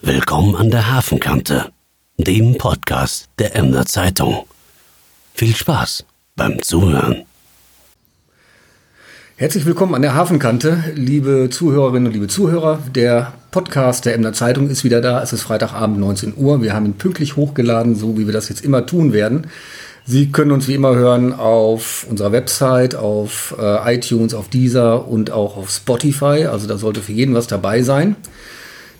Willkommen an der Hafenkante, dem Podcast der Emder Zeitung. Viel Spaß beim Zuhören. Herzlich willkommen an der Hafenkante, liebe Zuhörerinnen und liebe Zuhörer. Der Podcast der Emder Zeitung ist wieder da. Es ist Freitagabend 19 Uhr. Wir haben ihn pünktlich hochgeladen, so wie wir das jetzt immer tun werden. Sie können uns wie immer hören auf unserer Website, auf äh, iTunes, auf Deezer und auch auf Spotify. Also da sollte für jeden was dabei sein.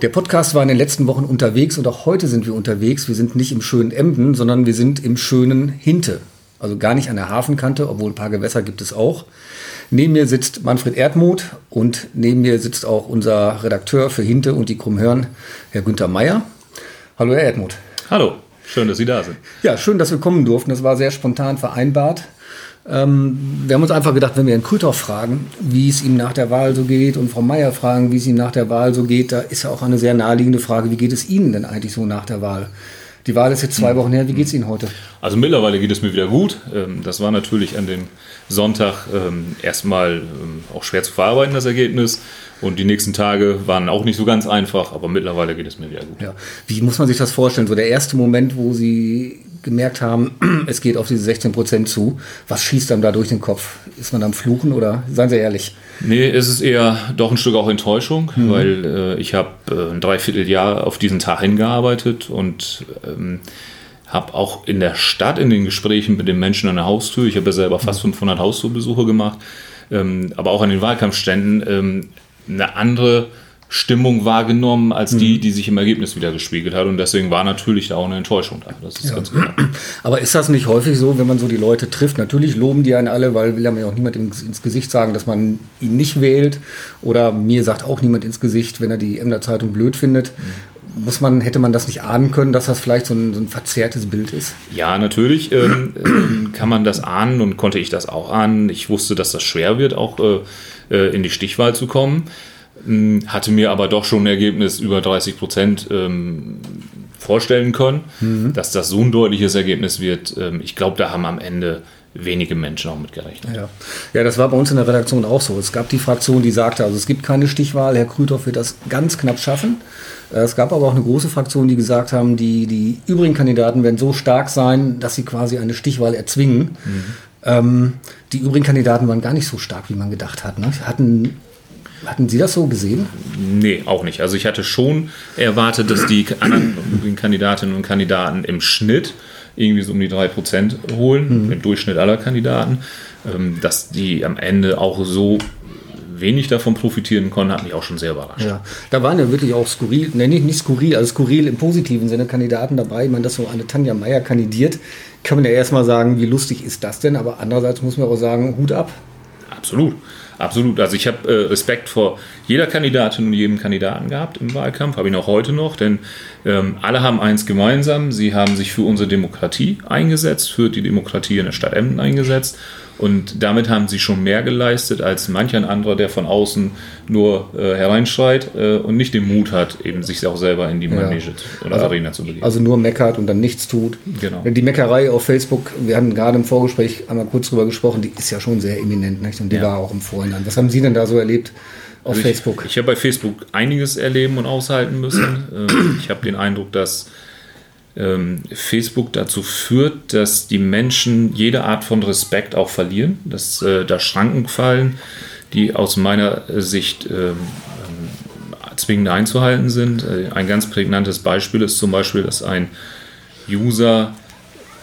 Der Podcast war in den letzten Wochen unterwegs und auch heute sind wir unterwegs. Wir sind nicht im schönen Emden, sondern wir sind im schönen Hinte. Also gar nicht an der Hafenkante, obwohl ein paar Gewässer gibt es auch. Neben mir sitzt Manfred Erdmuth und neben mir sitzt auch unser Redakteur für Hinte und die Krummhörn, Herr Günther Meyer. Hallo, Herr Erdmuth. Hallo, schön, dass Sie da sind. Ja, schön, dass wir kommen durften. Das war sehr spontan vereinbart. Ähm, wir haben uns einfach gedacht, wenn wir Herrn Krüthoff fragen, wie es ihm nach der Wahl so geht und Frau Meier fragen, wie es ihm nach der Wahl so geht, da ist ja auch eine sehr naheliegende Frage, wie geht es Ihnen denn eigentlich so nach der Wahl? Die Wahl ist jetzt zwei Wochen her, wie geht es Ihnen heute? Also mittlerweile geht es mir wieder gut. Ähm, das war natürlich an dem Sonntag ähm, erstmal ähm, auch schwer zu verarbeiten, das Ergebnis. Und die nächsten Tage waren auch nicht so ganz einfach, aber mittlerweile geht es mir wieder gut. Ja. Wie muss man sich das vorstellen? So der erste Moment, wo Sie gemerkt haben, es geht auf diese 16 Prozent zu. Was schießt einem da durch den Kopf? Ist man am Fluchen oder seien Sie ehrlich? Nee, es ist eher doch ein Stück auch Enttäuschung, mhm. weil äh, ich habe äh, ein Dreivierteljahr auf diesen Tag hingearbeitet und ähm, habe auch in der Stadt in den Gesprächen mit den Menschen an der Haustür, ich habe ja selber fast 500 Haustürbesuche gemacht, ähm, aber auch an den Wahlkampfständen ähm, eine andere Stimmung wahrgenommen als die, mhm. die sich im Ergebnis wieder gespiegelt hat. Und deswegen war natürlich da auch eine Enttäuschung da. Das ist ja. ganz klar. Aber ist das nicht häufig so, wenn man so die Leute trifft? Natürlich loben die einen alle, weil will ja mir auch niemand ins Gesicht sagen, dass man ihn nicht wählt. Oder mir sagt auch niemand ins Gesicht, wenn er die Emder Zeitung blöd findet. Mhm. Muss man, hätte man das nicht ahnen können, dass das vielleicht so ein, so ein verzerrtes Bild ist? Ja, natürlich ähm, ähm kann man das ahnen und konnte ich das auch ahnen. Ich wusste, dass das schwer wird, auch äh, äh in die Stichwahl zu kommen. Hm, hatte mir aber doch schon ein Ergebnis über 30 Prozent ähm, vorstellen können. Mhm. Dass das so ein deutliches Ergebnis wird, ähm, ich glaube, da haben am Ende wenige Menschen auch mitgerechnet. Ja. ja, das war bei uns in der Redaktion auch so. Es gab die Fraktion, die sagte, also es gibt keine Stichwahl, Herr Krüthoff wird das ganz knapp schaffen. Äh, es gab aber auch eine große Fraktion, die gesagt haben, die, die übrigen Kandidaten werden so stark sein, dass sie quasi eine Stichwahl erzwingen. Mhm. Ähm, die übrigen Kandidaten waren gar nicht so stark, wie man gedacht hat. Ne? Hatten hatten Sie das so gesehen? Nee, auch nicht. Also ich hatte schon erwartet, dass die anderen Kandidatinnen und Kandidaten im Schnitt irgendwie so um die 3% holen, mhm. im Durchschnitt aller Kandidaten. Ähm, dass die am Ende auch so wenig davon profitieren konnten, hat mich auch schon sehr überrascht. Ja, da waren ja wirklich auch skurril, ne, nicht, nicht skurril, also skurril im positiven Sinne Kandidaten dabei. Ich meine, dass so eine Tanja Meyer kandidiert, kann man ja erstmal sagen, wie lustig ist das denn? Aber andererseits muss man auch sagen, Hut ab. Absolut. Absolut. Also ich habe äh, Respekt vor jeder Kandidatin und jedem Kandidaten gehabt im Wahlkampf, habe ihn auch heute noch, denn ähm, alle haben eins gemeinsam, sie haben sich für unsere Demokratie eingesetzt, für die Demokratie in der Stadt Emden eingesetzt und damit haben sie schon mehr geleistet als manch ein anderer, der von außen nur äh, hereinschreit äh, und nicht den Mut hat, eben sich auch selber in die Manege ja. oder also, Arena zu begeben. Also nur meckert und dann nichts tut. Genau. Die Meckerei auf Facebook, wir hatten gerade im Vorgespräch einmal kurz drüber gesprochen, die ist ja schon sehr eminent nicht? und die ja. war auch im Vorhinein. Was haben Sie denn da so erlebt? Auf also Facebook. Ich, ich habe bei Facebook einiges erleben und aushalten müssen. Ähm, ich habe den Eindruck, dass ähm, Facebook dazu führt, dass die Menschen jede Art von Respekt auch verlieren, dass äh, da Schranken fallen, die aus meiner Sicht ähm, ähm, zwingend einzuhalten sind. Äh, ein ganz prägnantes Beispiel ist zum Beispiel, dass ein User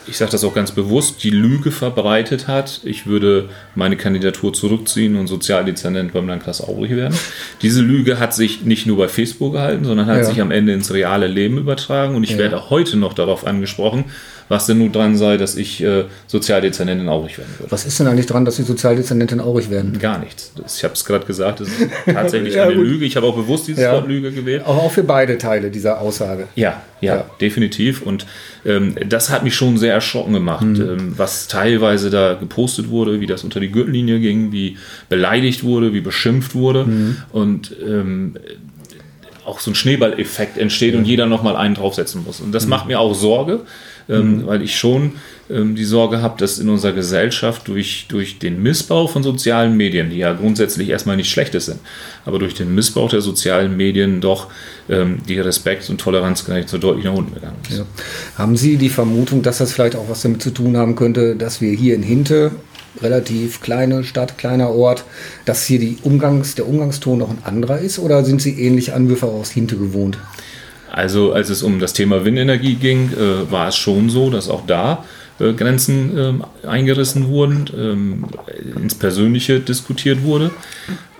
ich sage das auch ganz bewusst, die Lüge verbreitet hat, ich würde meine Kandidatur zurückziehen und Sozialdezernent beim Landkreis Aurich werden. Diese Lüge hat sich nicht nur bei Facebook gehalten, sondern hat ja. sich am Ende ins reale Leben übertragen und ich ja. werde auch heute noch darauf angesprochen, was denn nun dran sei, dass ich äh, Sozialdezernentin Aurich werden würde. Was ist denn eigentlich dran, dass Sie Sozialdezernentin Aurich werden? Gar nichts. Ich habe es gerade gesagt, das ist tatsächlich ja, eine gut. Lüge. Ich habe auch bewusst dieses ja. Wort Lüge gewählt. Aber auch für beide Teile dieser Aussage. Ja, ja, ja. definitiv. Und ähm, das hat mich schon sehr erschrocken gemacht, mhm. ähm, was teilweise da gepostet wurde, wie das unter die Gürtellinie ging, wie beleidigt wurde, wie beschimpft wurde. Mhm. Und ähm, auch so ein Schneeballeffekt entsteht und jeder nochmal einen draufsetzen muss. Und das macht mir auch Sorge, ähm, weil ich schon ähm, die Sorge habe, dass in unserer Gesellschaft durch, durch den Missbrauch von sozialen Medien, die ja grundsätzlich erstmal nicht schlechtes sind, aber durch den Missbrauch der sozialen Medien doch ähm, die Respekt- und Toleranzgrenze so deutlich nach unten gegangen ist. Ja. Haben Sie die Vermutung, dass das vielleicht auch was damit zu tun haben könnte, dass wir hier in Hinte relativ kleine Stadt, kleiner Ort, dass hier die Umgangs, der Umgangston noch ein anderer ist oder sind Sie ähnliche Anwürfe aus Hinte gewohnt? Also als es um das Thema Windenergie ging, äh, war es schon so, dass auch da äh, Grenzen äh, eingerissen wurden, ähm, ins Persönliche diskutiert wurde.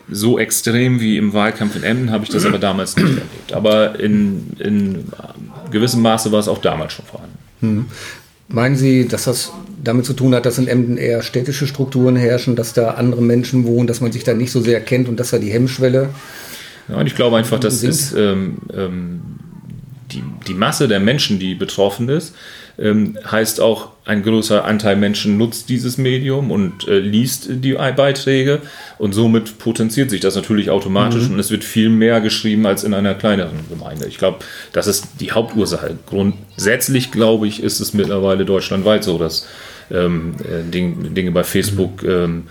So extrem wie im Wahlkampf in Emden habe ich das aber damals nicht erlebt. Aber in, in gewissem Maße war es auch damals schon vorhanden. Hm. Meinen Sie, dass das damit zu tun hat, dass in Emden eher städtische Strukturen herrschen, dass da andere Menschen wohnen, dass man sich da nicht so sehr kennt und dass da die Hemmschwelle. Ja, und ich glaube einfach, dass es ähm, ähm, die, die Masse der Menschen, die betroffen ist, ähm, heißt auch, ein größer Anteil Menschen nutzt dieses Medium und äh, liest die Beiträge und somit potenziert sich das natürlich automatisch mhm. und es wird viel mehr geschrieben als in einer kleineren Gemeinde. Ich glaube, das ist die Hauptursache. Grundsätzlich, glaube ich, ist es mittlerweile deutschlandweit so, dass ähm, äh, Dinge bei Facebook ähm,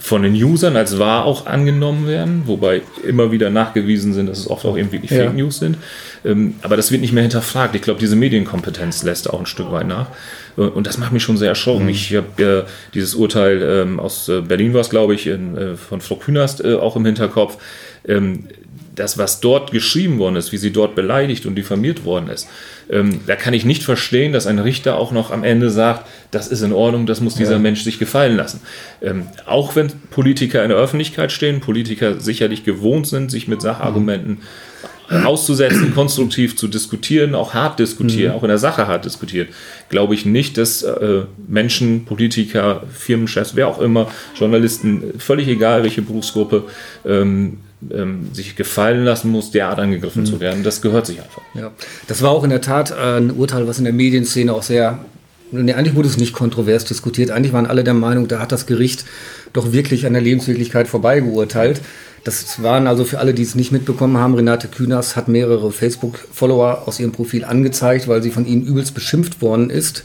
von den Usern als wahr auch angenommen werden, wobei immer wieder nachgewiesen sind, dass es oft auch eben wirklich ja. Fake News sind. Ähm, aber das wird nicht mehr hinterfragt. Ich glaube, diese Medienkompetenz lässt auch ein Stück weit nach. Und das macht mich schon sehr erschrocken. Mhm. Ich habe äh, dieses Urteil ähm, aus äh, Berlin war es, glaube ich, in, äh, von Frau Künast äh, auch im Hinterkopf. Ähm, das, was dort geschrieben worden ist, wie sie dort beleidigt und diffamiert worden ist, ähm, da kann ich nicht verstehen, dass ein Richter auch noch am Ende sagt, das ist in Ordnung, das muss dieser ja. Mensch sich gefallen lassen. Ähm, auch wenn Politiker in der Öffentlichkeit stehen, Politiker sicherlich gewohnt sind, sich mit Sachargumenten mhm. auszusetzen, konstruktiv zu diskutieren, auch hart diskutieren, mhm. auch in der Sache hart diskutiert, glaube ich nicht, dass äh, Menschen, Politiker, Firmenchefs, wer auch immer, Journalisten, völlig egal welche Berufsgruppe, ähm, ähm, sich gefallen lassen muss, derart angegriffen mhm. zu werden. Das gehört sich einfach. Ja. Das war auch in der Tat äh, ein Urteil, was in der Medienszene auch sehr Nee, eigentlich wurde es nicht kontrovers diskutiert. Eigentlich waren alle der Meinung, da hat das Gericht doch wirklich an der Lebenswirklichkeit vorbeigeurteilt. Das waren also für alle, die es nicht mitbekommen haben, Renate Künast hat mehrere Facebook-Follower aus ihrem Profil angezeigt, weil sie von ihnen übelst beschimpft worden ist.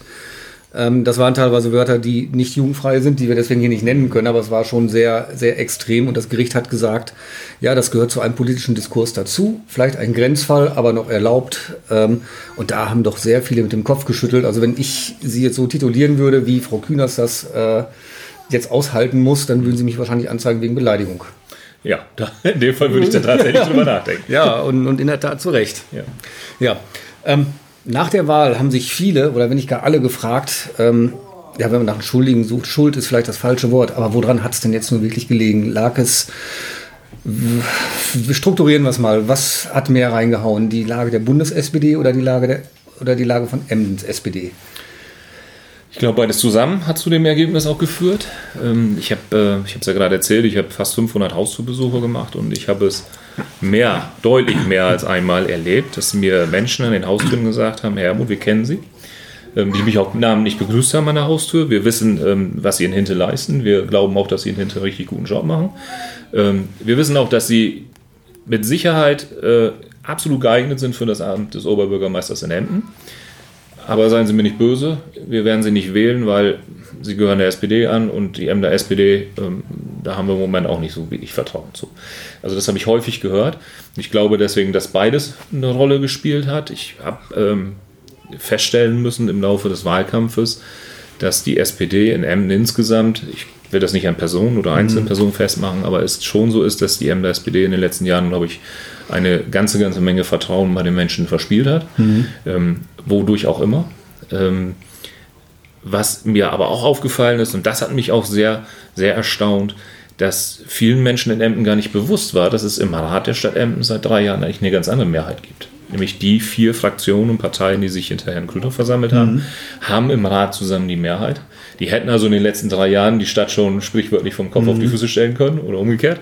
Ähm, das waren teilweise Wörter, die nicht jugendfrei sind, die wir deswegen hier nicht nennen können, aber es war schon sehr, sehr extrem und das Gericht hat gesagt, ja, das gehört zu einem politischen Diskurs dazu, vielleicht ein Grenzfall, aber noch erlaubt. Ähm, und da haben doch sehr viele mit dem Kopf geschüttelt. Also wenn ich sie jetzt so titulieren würde, wie Frau Kühners das äh, jetzt aushalten muss, dann würden sie mich wahrscheinlich anzeigen wegen Beleidigung. Ja, in dem Fall würde ich da tatsächlich drüber nachdenken. Ja, und, und in der Tat zu Recht. Ja. ja. Ähm, nach der Wahl haben sich viele oder wenn nicht gar alle gefragt, ähm, ja, wenn man nach einem Schuldigen sucht, Schuld ist vielleicht das falsche Wort, aber woran hat es denn jetzt nur wirklich gelegen? Lag es, strukturieren wir es mal, was hat mehr reingehauen? Die Lage der Bundes-SPD oder die Lage der, oder die Lage von Emdens SPD? Ich glaube, beides zusammen hat zu dem Ergebnis auch geführt. Ähm, ich habe äh, es ja gerade erzählt, ich habe fast 500 Hausbesuche gemacht und ich habe es mehr, deutlich mehr als einmal erlebt, dass mir Menschen an den Haustüren gesagt haben, Herr Hermut, wir kennen Sie. Ähm, die mich auch namentlich begrüßt haben an der Haustür. Wir wissen, ähm, was Sie in Hinte leisten. Wir glauben auch, dass Sie in Hinte einen richtig guten Job machen. Wir wissen auch, dass Sie mit Sicherheit äh, absolut geeignet sind für das Amt des Oberbürgermeisters in Emden. Aber seien Sie mir nicht böse, wir werden Sie nicht wählen, weil Sie gehören der SPD an und die Emder SPD, ähm, da haben wir im Moment auch nicht so wenig Vertrauen zu. Also das habe ich häufig gehört. Ich glaube deswegen, dass beides eine Rolle gespielt hat. Ich habe ähm, feststellen müssen im Laufe des Wahlkampfes, dass die SPD in Emden insgesamt, ich will das nicht an Personen oder einzelnen mhm. Personen festmachen, aber es schon so ist, dass die Emder SPD in den letzten Jahren, glaube ich, eine ganze, ganze Menge Vertrauen bei den Menschen verspielt hat, mhm. ähm, wodurch auch immer. Ähm, was mir aber auch aufgefallen ist, und das hat mich auch sehr, sehr erstaunt, dass vielen Menschen in Emden gar nicht bewusst war, dass es im Rat der Stadt Emden seit drei Jahren eigentlich eine ganz andere Mehrheit gibt. Nämlich die vier Fraktionen und Parteien, die sich hinter Herrn Klüter versammelt haben, mhm. haben im Rat zusammen die Mehrheit. Die hätten also in den letzten drei Jahren die Stadt schon sprichwörtlich vom Kopf mhm. auf die. Füße stellen können oder umgekehrt.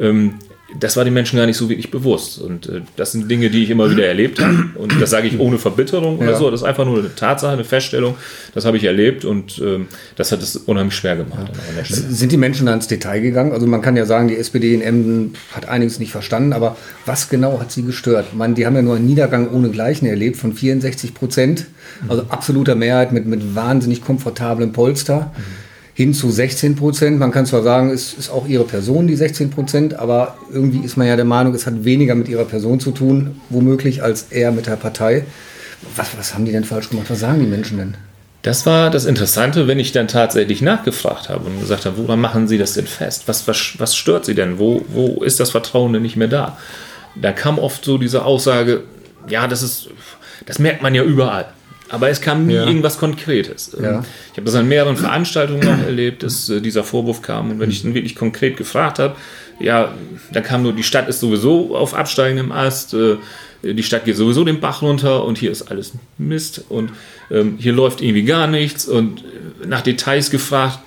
Ähm, das war den Menschen gar nicht so wirklich bewusst. Und äh, das sind Dinge, die ich immer wieder erlebt habe. Und das sage ich ohne Verbitterung oder Ja. so. Das ist einfach nur eine Tatsache, eine Feststellung. Das habe ich erlebt und ähm, das hat es unheimlich schwer gemacht Stelle. Sind die Menschen da ins Detail gegangen? Also man kann ja sagen, die SPD in Emden hat einiges nicht verstanden, aber was genau hat sie gestört? Ich meine, die haben ja nur einen Niedergang ohne Gleichen erlebt von 64 Prozent, also absoluter Mehrheit mit, mit wahnsinnig komfortablem Polster. Hin zu 16 Prozent. Man kann zwar sagen, es ist auch ihre Person, die 16 Prozent, aber irgendwie ist man ja der Meinung, es hat weniger mit ihrer Person zu tun, womöglich, als eher mit der Partei. Was, was haben die denn falsch gemacht? Was sagen die Menschen denn? Das war das Interessante, wenn ich dann tatsächlich nachgefragt habe und gesagt habe, woran machen Sie das denn fest? Was, was, was stört Sie denn? Wo, wo ist das Vertrauen denn nicht mehr da? Da kam oft so diese Aussage, ja, das ist, das merkt man ja überall. Aber es kam nie Ja. irgendwas Konkretes. Ja. Ich habe das an mehreren Veranstaltungen auch erlebt, dass äh, dieser Vorwurf kam. Und wenn ich dann wirklich konkret gefragt habe, ja, dann kam nur, die Stadt ist sowieso auf absteigendem Ast, äh, die Stadt geht sowieso den Bach runter und hier ist alles Mist und ähm, hier läuft irgendwie gar nichts und äh, nach Details gefragt,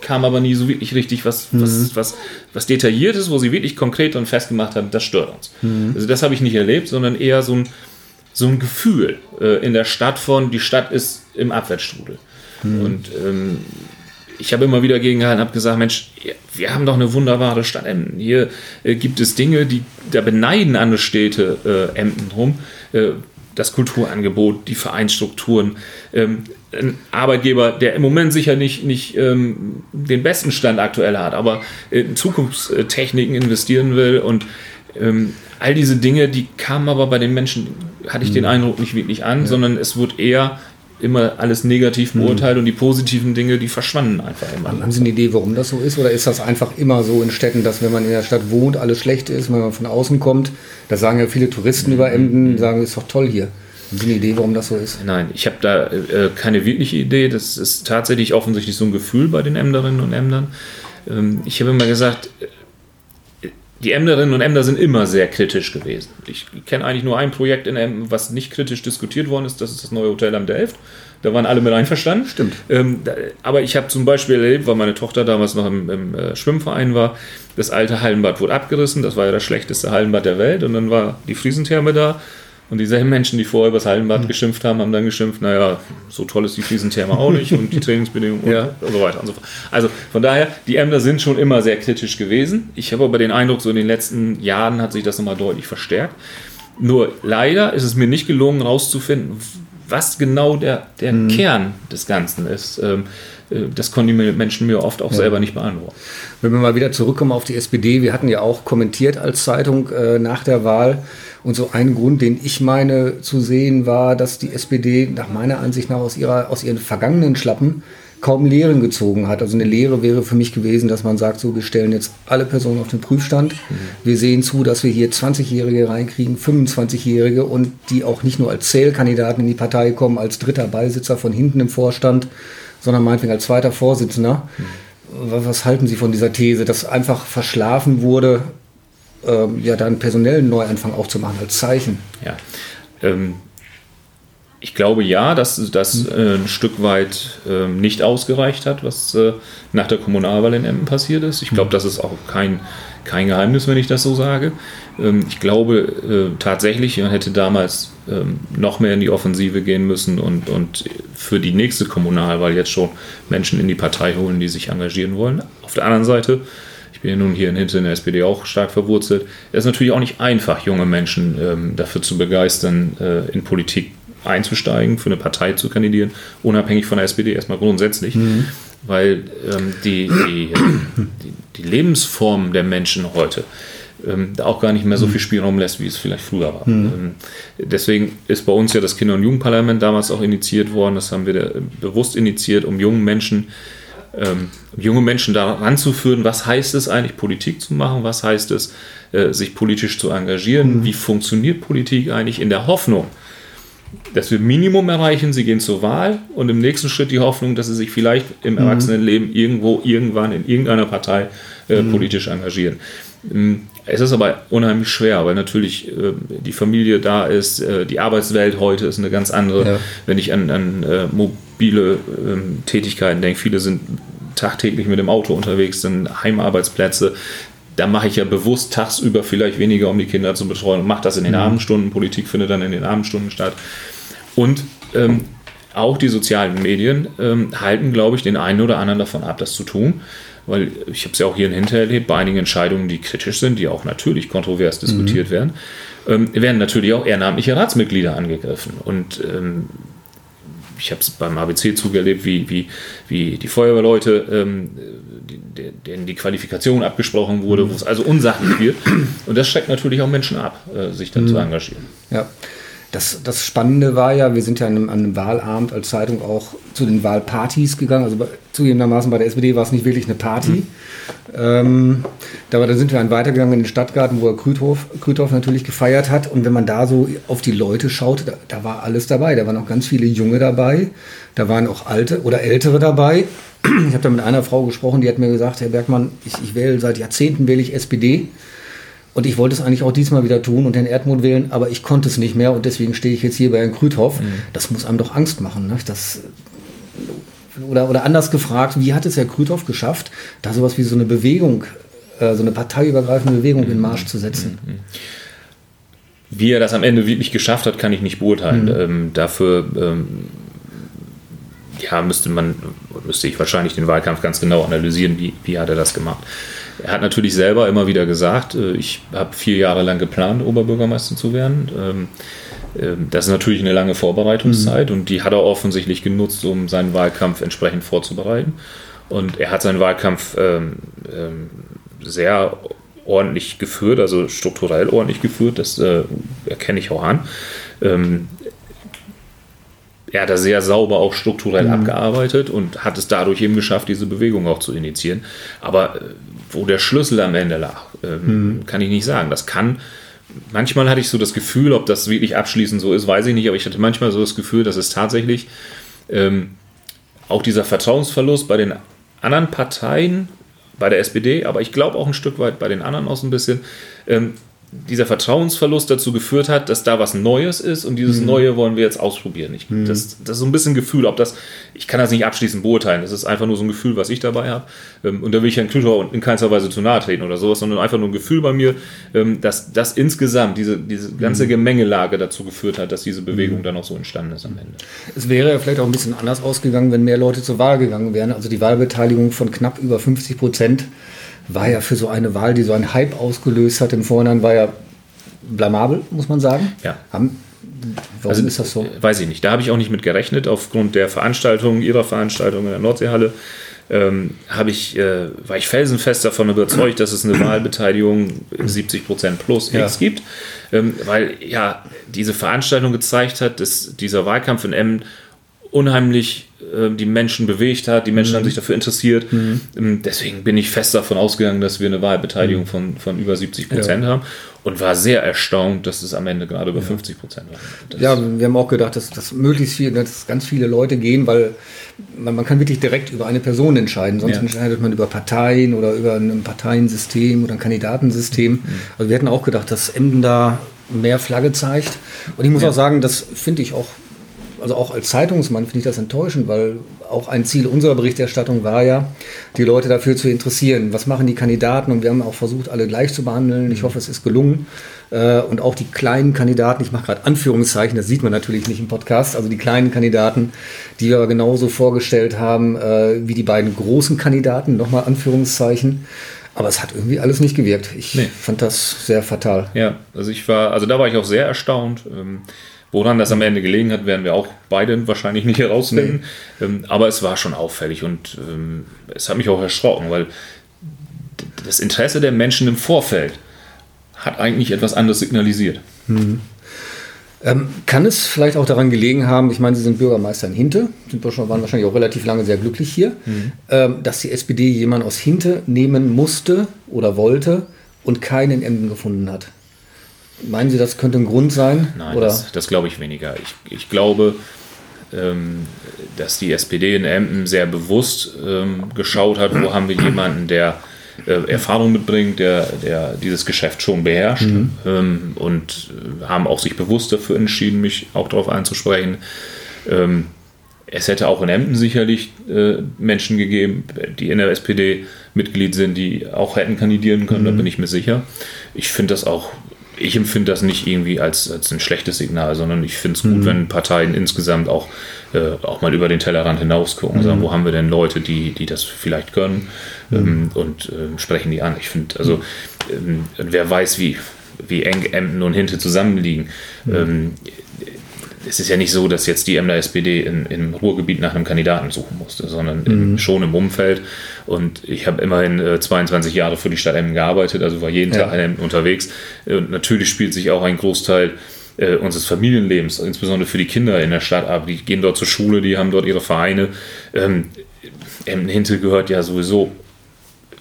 kam aber nie so wirklich richtig was, was, was, was detailliert ist, wo sie wirklich konkret und festgemacht haben, das stört uns. Also das habe ich nicht erlebt, sondern eher so ein, so ein Gefühl äh, in der Stadt von, die Stadt ist im Abwärtsstrudel. Und ähm, ich habe immer wieder gegengehalten, habe gesagt, Mensch, wir haben doch eine wunderbare Stadt Emden. Hier äh, gibt es Dinge, die da beneiden andere Städte äh, Emden rum. Äh, das Kulturangebot, die Vereinsstrukturen, ähm, ein Arbeitgeber, der im Moment sicher nicht, nicht ähm, den besten Stand aktuell hat, aber in Zukunftstechniken investieren will und ähm, all diese Dinge, die kamen aber bei den Menschen, hatte ich den Eindruck, nicht wirklich an, sondern es wurde eher immer alles negativ beurteilt und die positiven Dinge, die verschwanden einfach immer. Haben Sie eine Idee, warum das so ist? Oder ist das einfach immer so in Städten, dass wenn man in der Stadt wohnt, alles schlecht ist, wenn man von außen kommt? Das sagen ja viele Touristen über Emden, sagen, ist doch toll hier. Haben Sie eine Idee, warum das so ist? Nein, ich habe da äh, keine wirkliche Idee. Das ist tatsächlich offensichtlich so ein Gefühl bei den Emderinnen und Emdern. Ähm, ich habe immer gesagt, die Emderinnen und Emder sind immer sehr kritisch gewesen. Ich kenne eigentlich nur ein Projekt in Emden, was nicht kritisch diskutiert worden ist. Das ist das neue Hotel am Delft. Da waren alle mit einverstanden. Stimmt. Ähm, da, aber ich habe zum Beispiel erlebt, weil meine Tochter damals noch im, im äh, Schwimmverein war, das alte Hallenbad wurde abgerissen. Das war ja das schlechteste Hallenbad der Welt. Und dann war die Friesentherme da. Und dieselben Menschen, die vorher über das Hallenbad geschimpft haben, haben dann geschimpft, naja, so toll ist die Friesentherme auch nicht und die Trainingsbedingungen Ja. und so weiter und so fort. Also von daher, die Ämter sind schon immer sehr kritisch gewesen. Ich habe aber den Eindruck, so in den letzten Jahren hat sich das nochmal deutlich verstärkt. Nur leider ist es mir nicht gelungen, herauszufinden, was genau der, der Kern des Ganzen ist. Ähm, äh, das konnten die Menschen mir oft auch selber nicht beantworten. Wenn wir mal wieder zurückkommen auf die SPD, wir hatten ja auch kommentiert als Zeitung äh, nach der Wahl. Und so ein Grund, den ich meine zu sehen, war, dass die SPD nach meiner Ansicht nach aus, ihrer, aus ihren vergangenen Schlappen kaum Lehren gezogen hat. Also eine Lehre wäre für mich gewesen, dass man sagt, so, wir stellen jetzt alle Personen auf den Prüfstand. Wir sehen zu, dass wir hier 20-Jährige reinkriegen, 25-Jährige und die auch nicht nur als Zählkandidaten in die Partei kommen, als dritter Beisitzer von hinten im Vorstand, sondern meinetwegen als zweiter Vorsitzender. Was, was halten Sie von dieser These, dass einfach verschlafen wurde, ähm, ja, da einen personellen Neuanfang auch zu machen als Zeichen? Ja. Ähm, ich glaube ja, dass das äh, ein Stück weit ähm, nicht ausgereicht hat, was äh, nach der Kommunalwahl in Emden passiert ist. Ich glaube, das ist auch kein, kein Geheimnis, wenn ich das so sage. Ähm, ich glaube äh, tatsächlich, man hätte damals ähm, noch mehr in die Offensive gehen müssen und, und für die nächste Kommunalwahl jetzt schon Menschen in die Partei holen, die sich engagieren wollen. Auf der anderen Seite, ich bin ja nun hier in Hinten in der SPD auch stark verwurzelt, es ist natürlich auch nicht einfach, junge Menschen ähm, dafür zu begeistern, äh, in Politik einzusteigen, für eine Partei zu kandidieren, unabhängig von der SPD erstmal grundsätzlich, weil ähm, die, die, die, die Lebensform der Menschen heute ähm, da auch gar nicht mehr so viel Spielraum lässt, wie es vielleicht früher war. Ähm, deswegen ist bei uns ja das Kinder- und Jugendparlament damals auch initiiert worden. Das haben wir bewusst initiiert, um jungen Menschen ähm, junge Menschen daran zu führen, was heißt es eigentlich, Politik zu machen, was heißt es, äh, sich politisch zu engagieren, wie funktioniert Politik eigentlich in der Hoffnung, dass wir Minimum erreichen, sie gehen zur Wahl und im nächsten Schritt die Hoffnung, dass sie sich vielleicht im Erwachsenenleben irgendwo, irgendwann in irgendeiner Partei äh, politisch engagieren. Es ist aber unheimlich schwer, weil natürlich äh, die Familie da ist, äh, die Arbeitswelt heute ist eine ganz andere. Ja. Wenn ich an, an äh, mobile ähm, Tätigkeiten denke, viele sind tagtäglich mit dem Auto unterwegs, sind Heimarbeitsplätze. da mache ich ja bewusst tagsüber vielleicht weniger, um die Kinder zu betreuen und mache das in den mhm. Abendstunden. Politik findet dann in den Abendstunden statt. Und ähm, auch die sozialen Medien ähm, halten, glaube ich, den einen oder anderen davon ab, das zu tun. Weil ich habe es ja auch hier hinterher erlebt, bei einigen Entscheidungen, die kritisch sind, die auch natürlich kontrovers diskutiert mhm. werden, ähm, werden natürlich auch ehrenamtliche Ratsmitglieder angegriffen. Und ähm, ich habe es beim ABC-Zug erlebt, wie, wie, wie die Feuerwehrleute, ähm, denen die Qualifikation abgesprochen wurde, wo es also unsachlich wird. Und das schreckt natürlich auch Menschen ab, äh, sich dann mhm. zu engagieren. Ja. Das, das Spannende war ja, wir sind ja an einem, an einem, Wahlabend als Zeitung auch zu den Wahlpartys gegangen. Also bei, zugegebenermaßen bei der SPD war es nicht wirklich eine Party. Mhm. Ähm, aber dann sind wir dann weitergegangen in den Stadtgarten, wo er Krüthof, Krüthof natürlich gefeiert hat. Und wenn man da so auf die Leute schaut, da, da war alles dabei. Da waren auch ganz viele Junge dabei. Da waren auch alte oder ältere dabei. Ich habe da mit einer Frau gesprochen, die hat mir gesagt, Herr Bergmann, ich, ich wähle seit Jahrzehnten wähle ich SPD. Und ich wollte es eigentlich auch diesmal wieder tun und den Erdmond wählen, aber ich konnte es nicht mehr und deswegen stehe ich jetzt hier bei Herrn Krüthoff. Mhm. Das muss einem doch Angst machen. Ne? Das, oder, oder anders gefragt, wie hat es Herr Krüthoff geschafft, da sowas wie so eine Bewegung, äh, so eine parteiübergreifende Bewegung mhm. in Marsch zu setzen? Mhm. Wie er das am Ende wirklich geschafft hat, kann ich nicht beurteilen. Mhm. Ähm, dafür ähm, ja, müsste man, müsste ich wahrscheinlich den Wahlkampf ganz genau analysieren, wie, wie hat er das gemacht. Er hat natürlich selber immer wieder gesagt, äh, ich habe vier Jahre lang geplant, Oberbürgermeister zu werden. Ähm, ähm, das ist natürlich eine lange Vorbereitungszeit mhm. und die hat er offensichtlich genutzt, um seinen Wahlkampf entsprechend vorzubereiten. Und er hat seinen Wahlkampf ähm, sehr ordentlich geführt, also strukturell ordentlich geführt, das äh, erkenne ich auch an er hat da sehr sauber auch strukturell mhm. abgearbeitet und hat es dadurch eben geschafft, diese Bewegung auch zu initiieren. Aber äh, wo der Schlüssel am Ende lag, ähm, mhm. kann ich nicht sagen. Das kann, manchmal hatte ich so das Gefühl, ob das wirklich abschließend so ist, weiß ich nicht, aber ich hatte manchmal so das Gefühl, dass es tatsächlich ähm, auch dieser Vertrauensverlust bei den anderen Parteien, bei der SPD, aber ich glaube auch ein Stück weit bei den anderen auch so ein bisschen, ähm, dieser Vertrauensverlust dazu geführt hat, dass da was Neues ist und dieses mhm. Neue wollen wir jetzt ausprobieren. Ich, mhm. das, das, ist so ein bisschen Gefühl, ob das, ich kann das nicht abschließend beurteilen, das ist einfach nur so ein Gefühl, was ich dabei habe. Ähm, und da will ich Herrn Klüter in keinster Weise zu nahe treten oder sowas, sondern einfach nur ein Gefühl bei mir, ähm, dass das insgesamt, diese, diese ganze mhm. Gemengelage dazu geführt hat, dass diese Bewegung mhm. dann auch so entstanden ist am Ende. Es wäre ja vielleicht auch ein bisschen anders ausgegangen, wenn mehr Leute zur Wahl gegangen wären. Also die Wahlbeteiligung von knapp über 50 Prozent war ja für so eine Wahl, die so einen Hype ausgelöst hat im Vorhinein, war ja blamabel, muss man sagen. Ja. Haben, warum also, ist das so? Weiß ich nicht. Da habe ich auch nicht mit gerechnet, aufgrund der Veranstaltung, ihrer Veranstaltung in der Nordseehalle. Ähm, ich, äh, war ich felsenfest davon überzeugt, dass es eine Wahlbeteiligung 70 Prozent plus X ja. gibt, ähm, weil ja diese Veranstaltung gezeigt hat, dass dieser Wahlkampf in Emmen unheimlich äh, die Menschen bewegt hat, die Menschen mhm. haben sich dafür interessiert. Mhm. Ähm, deswegen bin ich fest davon ausgegangen, dass wir eine Wahlbeteiligung mhm. von, von über 70 Prozent ja. haben und war sehr erstaunt, dass es am Ende gerade über ja. 50 Prozent war. Das ja, wir haben auch gedacht, dass, dass möglichst viel, dass ganz viele Leute gehen, weil man, man kann wirklich direkt über eine Person entscheiden. Sonst ja. entscheidet man über Parteien oder über ein Parteiensystem oder ein Kandidatensystem. Mhm. Also wir hätten auch gedacht, dass Emden da mehr Flagge zeigt. Und ich muss auch sagen, das finde ich auch also auch als Zeitungsmann finde ich das enttäuschend, weil auch ein Ziel unserer Berichterstattung war ja, die Leute dafür zu interessieren. Was machen die Kandidaten? Und wir haben auch versucht, alle gleich zu behandeln. Ich hoffe, es ist gelungen. Äh, und auch die kleinen Kandidaten, ich mache gerade Anführungszeichen, das sieht man natürlich nicht im Podcast, also die kleinen Kandidaten, die wir aber genauso vorgestellt haben äh, wie die beiden großen Kandidaten, nochmal Anführungszeichen. Aber es hat irgendwie alles nicht gewirkt. Ich nee. fand das sehr fatal. Ja, also ich war, also da war ich auch sehr erstaunt. Ähm, Woran das am Ende gelegen hat, werden wir auch beide wahrscheinlich nicht herausfinden. Nee. Ähm, aber es war schon auffällig und ähm, es hat mich auch erschrocken, weil das Interesse der Menschen im Vorfeld hat eigentlich etwas anderes signalisiert. Mhm. Ähm, kann es vielleicht auch daran gelegen haben, ich meine, Sie sind Bürgermeister in Hinte, sind schon, waren wahrscheinlich auch relativ lange sehr glücklich hier, mhm. ähm, dass die SPD jemanden aus Hinte nehmen musste oder wollte und keinen in Emden gefunden hat? Meinen Sie, das könnte ein Grund sein? Nein, oder? das, das glaube ich weniger. Ich, ich glaube, ähm, dass die SPD in Emden sehr bewusst ähm, geschaut hat, wo haben wir jemanden, der äh, Erfahrung mitbringt, der, der dieses Geschäft schon beherrscht mhm. ähm, und äh, haben auch sich bewusst dafür entschieden, mich auch darauf einzusprechen. Ähm, es hätte auch in Emden sicherlich äh, Menschen gegeben, die in der SPD Mitglied sind, die auch hätten kandidieren können, mhm. da bin ich mir sicher. Ich finde das auch, ich empfinde das nicht irgendwie als, als ein schlechtes Signal, sondern ich finde es gut, mhm. wenn Parteien insgesamt auch, äh, auch mal über den Tellerrand hinaus gucken und mhm. sagen, wo haben wir denn Leute, die, die das vielleicht können mhm. ähm, und äh, sprechen die an. Ich finde, also ähm, wer weiß, wie, wie eng Emden und Hinte zusammenliegen. Mhm. Ähm, es ist ja nicht so, dass jetzt die Emder SPD in, im Ruhrgebiet nach einem Kandidaten suchen musste, sondern mhm. schon im Umfeld. Und ich habe immerhin äh, 22 Jahre für die Stadt Emden gearbeitet, also war jeden ja. Tag in Emden unterwegs. Und natürlich spielt sich auch ein Großteil äh, unseres Familienlebens, insbesondere für die Kinder in der Stadt ab. Die gehen dort zur Schule, die haben dort ihre Vereine. Ähm, Emden-Hintel gehört ja sowieso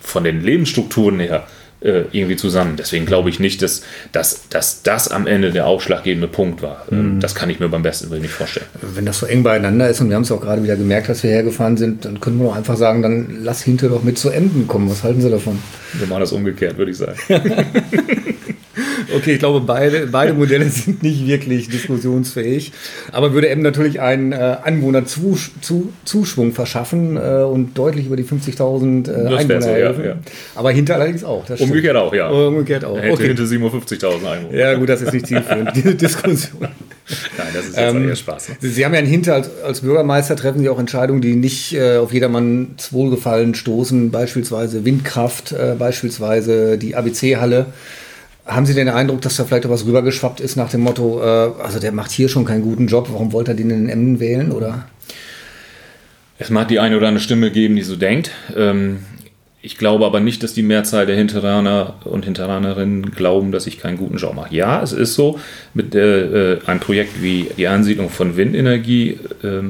von den Lebensstrukturen her äh, irgendwie zusammen. Deswegen glaube ich nicht, dass, dass, dass das am Ende der ausschlaggebende Punkt war. Mhm. Das kann ich mir beim besten Willen nicht vorstellen. Wenn das so eng beieinander ist und wir haben es auch gerade wieder gemerkt, dass wir hergefahren sind, dann können wir doch einfach sagen, dann lass hinter doch mit zu Enden kommen. Was halten Sie davon? Wir machen das umgekehrt, würde ich sagen. Okay, ich glaube, beide, beide Modelle sind nicht wirklich diskussionsfähig. Aber würde M natürlich einen äh, Anwohnerzuschwung verschaffen äh, und deutlich über die 50.000 äh, Einwohner so, helfen. Ja, ja. Aber hinter allerdings auch. Umgekehrt auch, ja. Umgekehrt auch. Hätte okay. hinter 57.000 Einwohner. Ja, gut, das ist nicht zielführend, diese Diskussion. Nein, das ist jetzt ähm, eher Spaß. Ne? Sie haben ja einen Hinter als, als, Bürgermeister, treffen Sie auch Entscheidungen, die nicht äh, auf jedermanns Wohlgefallen stoßen, beispielsweise Windkraft, äh, beispielsweise die ABC-Halle. Haben Sie den Eindruck, dass da vielleicht auch was rübergeschwappt ist nach dem Motto, äh, also der macht hier schon keinen guten Job, warum wollte er den in den Emden wählen, oder? Es mag die eine oder andere Stimme geben, die so denkt. Ähm, ich glaube aber nicht, dass die Mehrzahl der Hinteraner und Hinteranerinnen glauben, dass ich keinen guten Job mache. Ja, es ist so, mit äh, einem Projekt wie die Ansiedlung von Windenergie äh,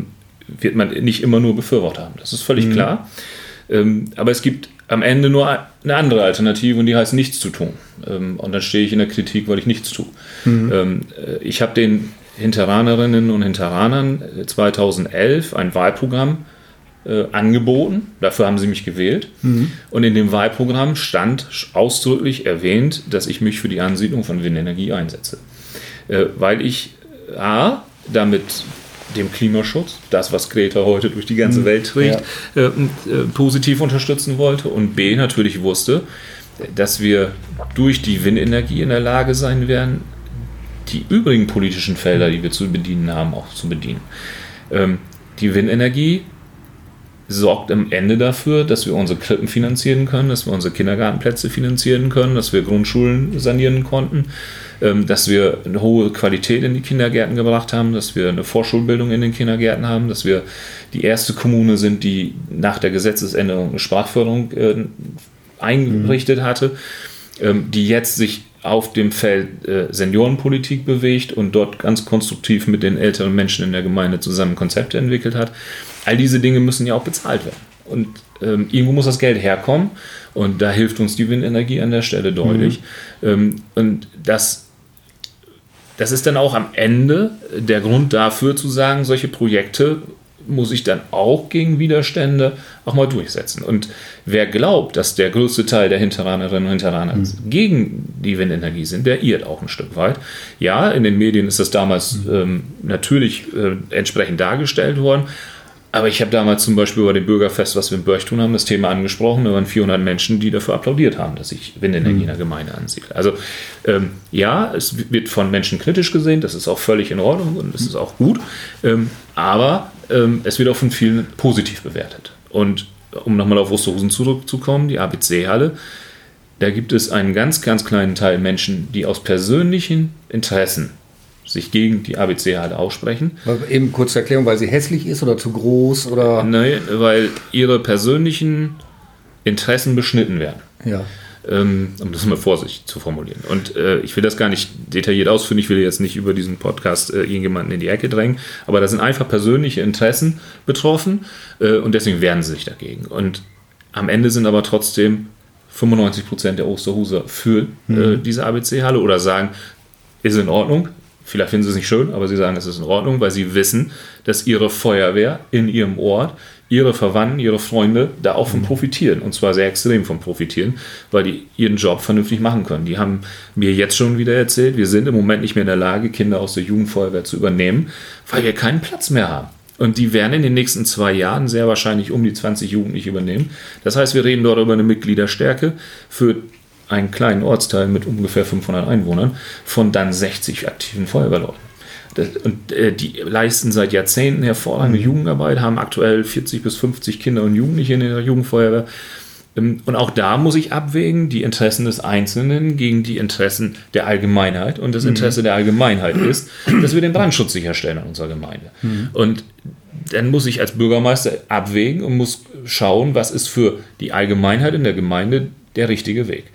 wird man nicht immer nur Befürworter haben. Das ist völlig mhm. klar. Ähm, aber es gibt am Ende nur eine andere Alternative und die heißt nichts zu tun. Ähm, und dann stehe ich in der Kritik, weil ich nichts tue. Mhm. Ähm, äh, ich habe den Hinteranerinnen und Hinteranern 2011 äh, ein Wahlprogramm äh, angeboten. Dafür haben sie mich gewählt. Mhm. Und in dem Wahlprogramm stand ausdrücklich erwähnt, dass ich mich für die Ansiedlung von Windenergie einsetze. Äh, weil ich A, damit dem Klimaschutz, das, was Greta heute durch die ganze mhm. Welt trägt, ja. äh, äh, positiv unterstützen wollte und B natürlich wusste, dass wir durch die Windenergie in der Lage sein werden, die übrigen politischen Felder, die wir zu bedienen haben, auch zu bedienen. Ähm, die Windenergie sorgt am Ende dafür, dass wir unsere Krippen finanzieren können, dass wir unsere Kindergartenplätze finanzieren können, dass wir Grundschulen sanieren konnten, ähm, dass wir eine hohe Qualität in die Kindergärten gebracht haben, dass wir eine Vorschulbildung in den Kindergärten haben, dass wir die erste Kommune sind, die nach der Gesetzesänderung eine Sprachförderung eingerichtet hatte, ähm, die jetzt sich auf dem Feld äh, Seniorenpolitik bewegt und dort ganz konstruktiv mit den älteren Menschen in der Gemeinde zusammen Konzepte entwickelt hat. All diese Dinge müssen ja auch bezahlt werden. Und ähm, irgendwo muss das Geld herkommen. Und da hilft uns die Windenergie an der Stelle deutlich. Mhm. Ähm, und das, das ist dann auch am Ende der Grund dafür zu sagen, solche Projekte muss ich dann auch gegen Widerstände auch mal durchsetzen. Und wer glaubt, dass der größte Teil der Hinteranerinnen und Hinteraner mhm. gegen die Windenergie sind, der irrt auch ein Stück weit. Ja, in den Medien ist das damals mhm. ähm, natürlich äh, entsprechend dargestellt worden. Aber ich habe damals zum Beispiel bei dem Bürgerfest, was wir in Börchtun haben, das Thema angesprochen. Da waren 400 Menschen, die dafür applaudiert haben, dass ich Windenergie in der Gemeinde ansiedle. Also ähm, ja, es wird von Menschen kritisch gesehen, das ist auch völlig in Ordnung und das ist auch gut. Ähm, aber ähm, es wird auch von vielen positiv bewertet. Und um nochmal auf Osterhusen zurückzukommen, die ABC-Halle, da gibt es einen ganz, ganz kleinen Teil Menschen, die aus persönlichen Interessen sich gegen die ABC-Halle aussprechen. Eben kurze Erklärung, weil sie hässlich ist oder zu groß oder. Nein, weil ihre persönlichen Interessen beschnitten werden. Ja. Ähm, um das mal vorsichtig zu formulieren. Und äh, ich will das gar nicht detailliert ausführen, ich will jetzt nicht über diesen Podcast äh, irgendjemanden in die Ecke drängen, aber da sind einfach persönliche Interessen betroffen äh, und deswegen wehren sie sich dagegen. Und am Ende sind aber trotzdem 95 Prozent der Osterhuser für äh, mhm. diese ABC-Halle oder sagen, ist in Ordnung, Vielleicht finden sie es nicht schön, aber sie sagen, es ist in Ordnung, weil sie wissen, dass ihre Feuerwehr in ihrem Ort, ihre Verwandten, ihre Freunde da auch von mhm. profitieren. Und zwar sehr extrem von profitieren, weil die ihren Job vernünftig machen können. Die haben mir jetzt schon wieder erzählt, wir sind im Moment nicht mehr in der Lage, Kinder aus der Jugendfeuerwehr zu übernehmen, weil wir keinen Platz mehr haben. Und die werden in den nächsten zwei Jahren sehr wahrscheinlich um die 20 Jugendliche übernehmen. Das heißt, wir reden dort über eine Mitgliederstärke für einen kleinen Ortsteil mit ungefähr 500 Einwohnern von dann 60 aktiven Feuerwehrleuten. Und äh, die leisten seit Jahrzehnten hervorragende mhm. Jugendarbeit, haben aktuell 40 bis 50 Kinder und Jugendliche in der Jugendfeuerwehr. Ähm, und auch da muss ich abwägen, die Interessen des Einzelnen gegen die Interessen der Allgemeinheit. Und das mhm. Interesse mhm. der Allgemeinheit ist, dass wir den Brandschutz sicherstellen in unserer Gemeinde. Mhm. Und dann muss ich als Bürgermeister abwägen und muss schauen, was ist für die Allgemeinheit in der Gemeinde der richtige Weg.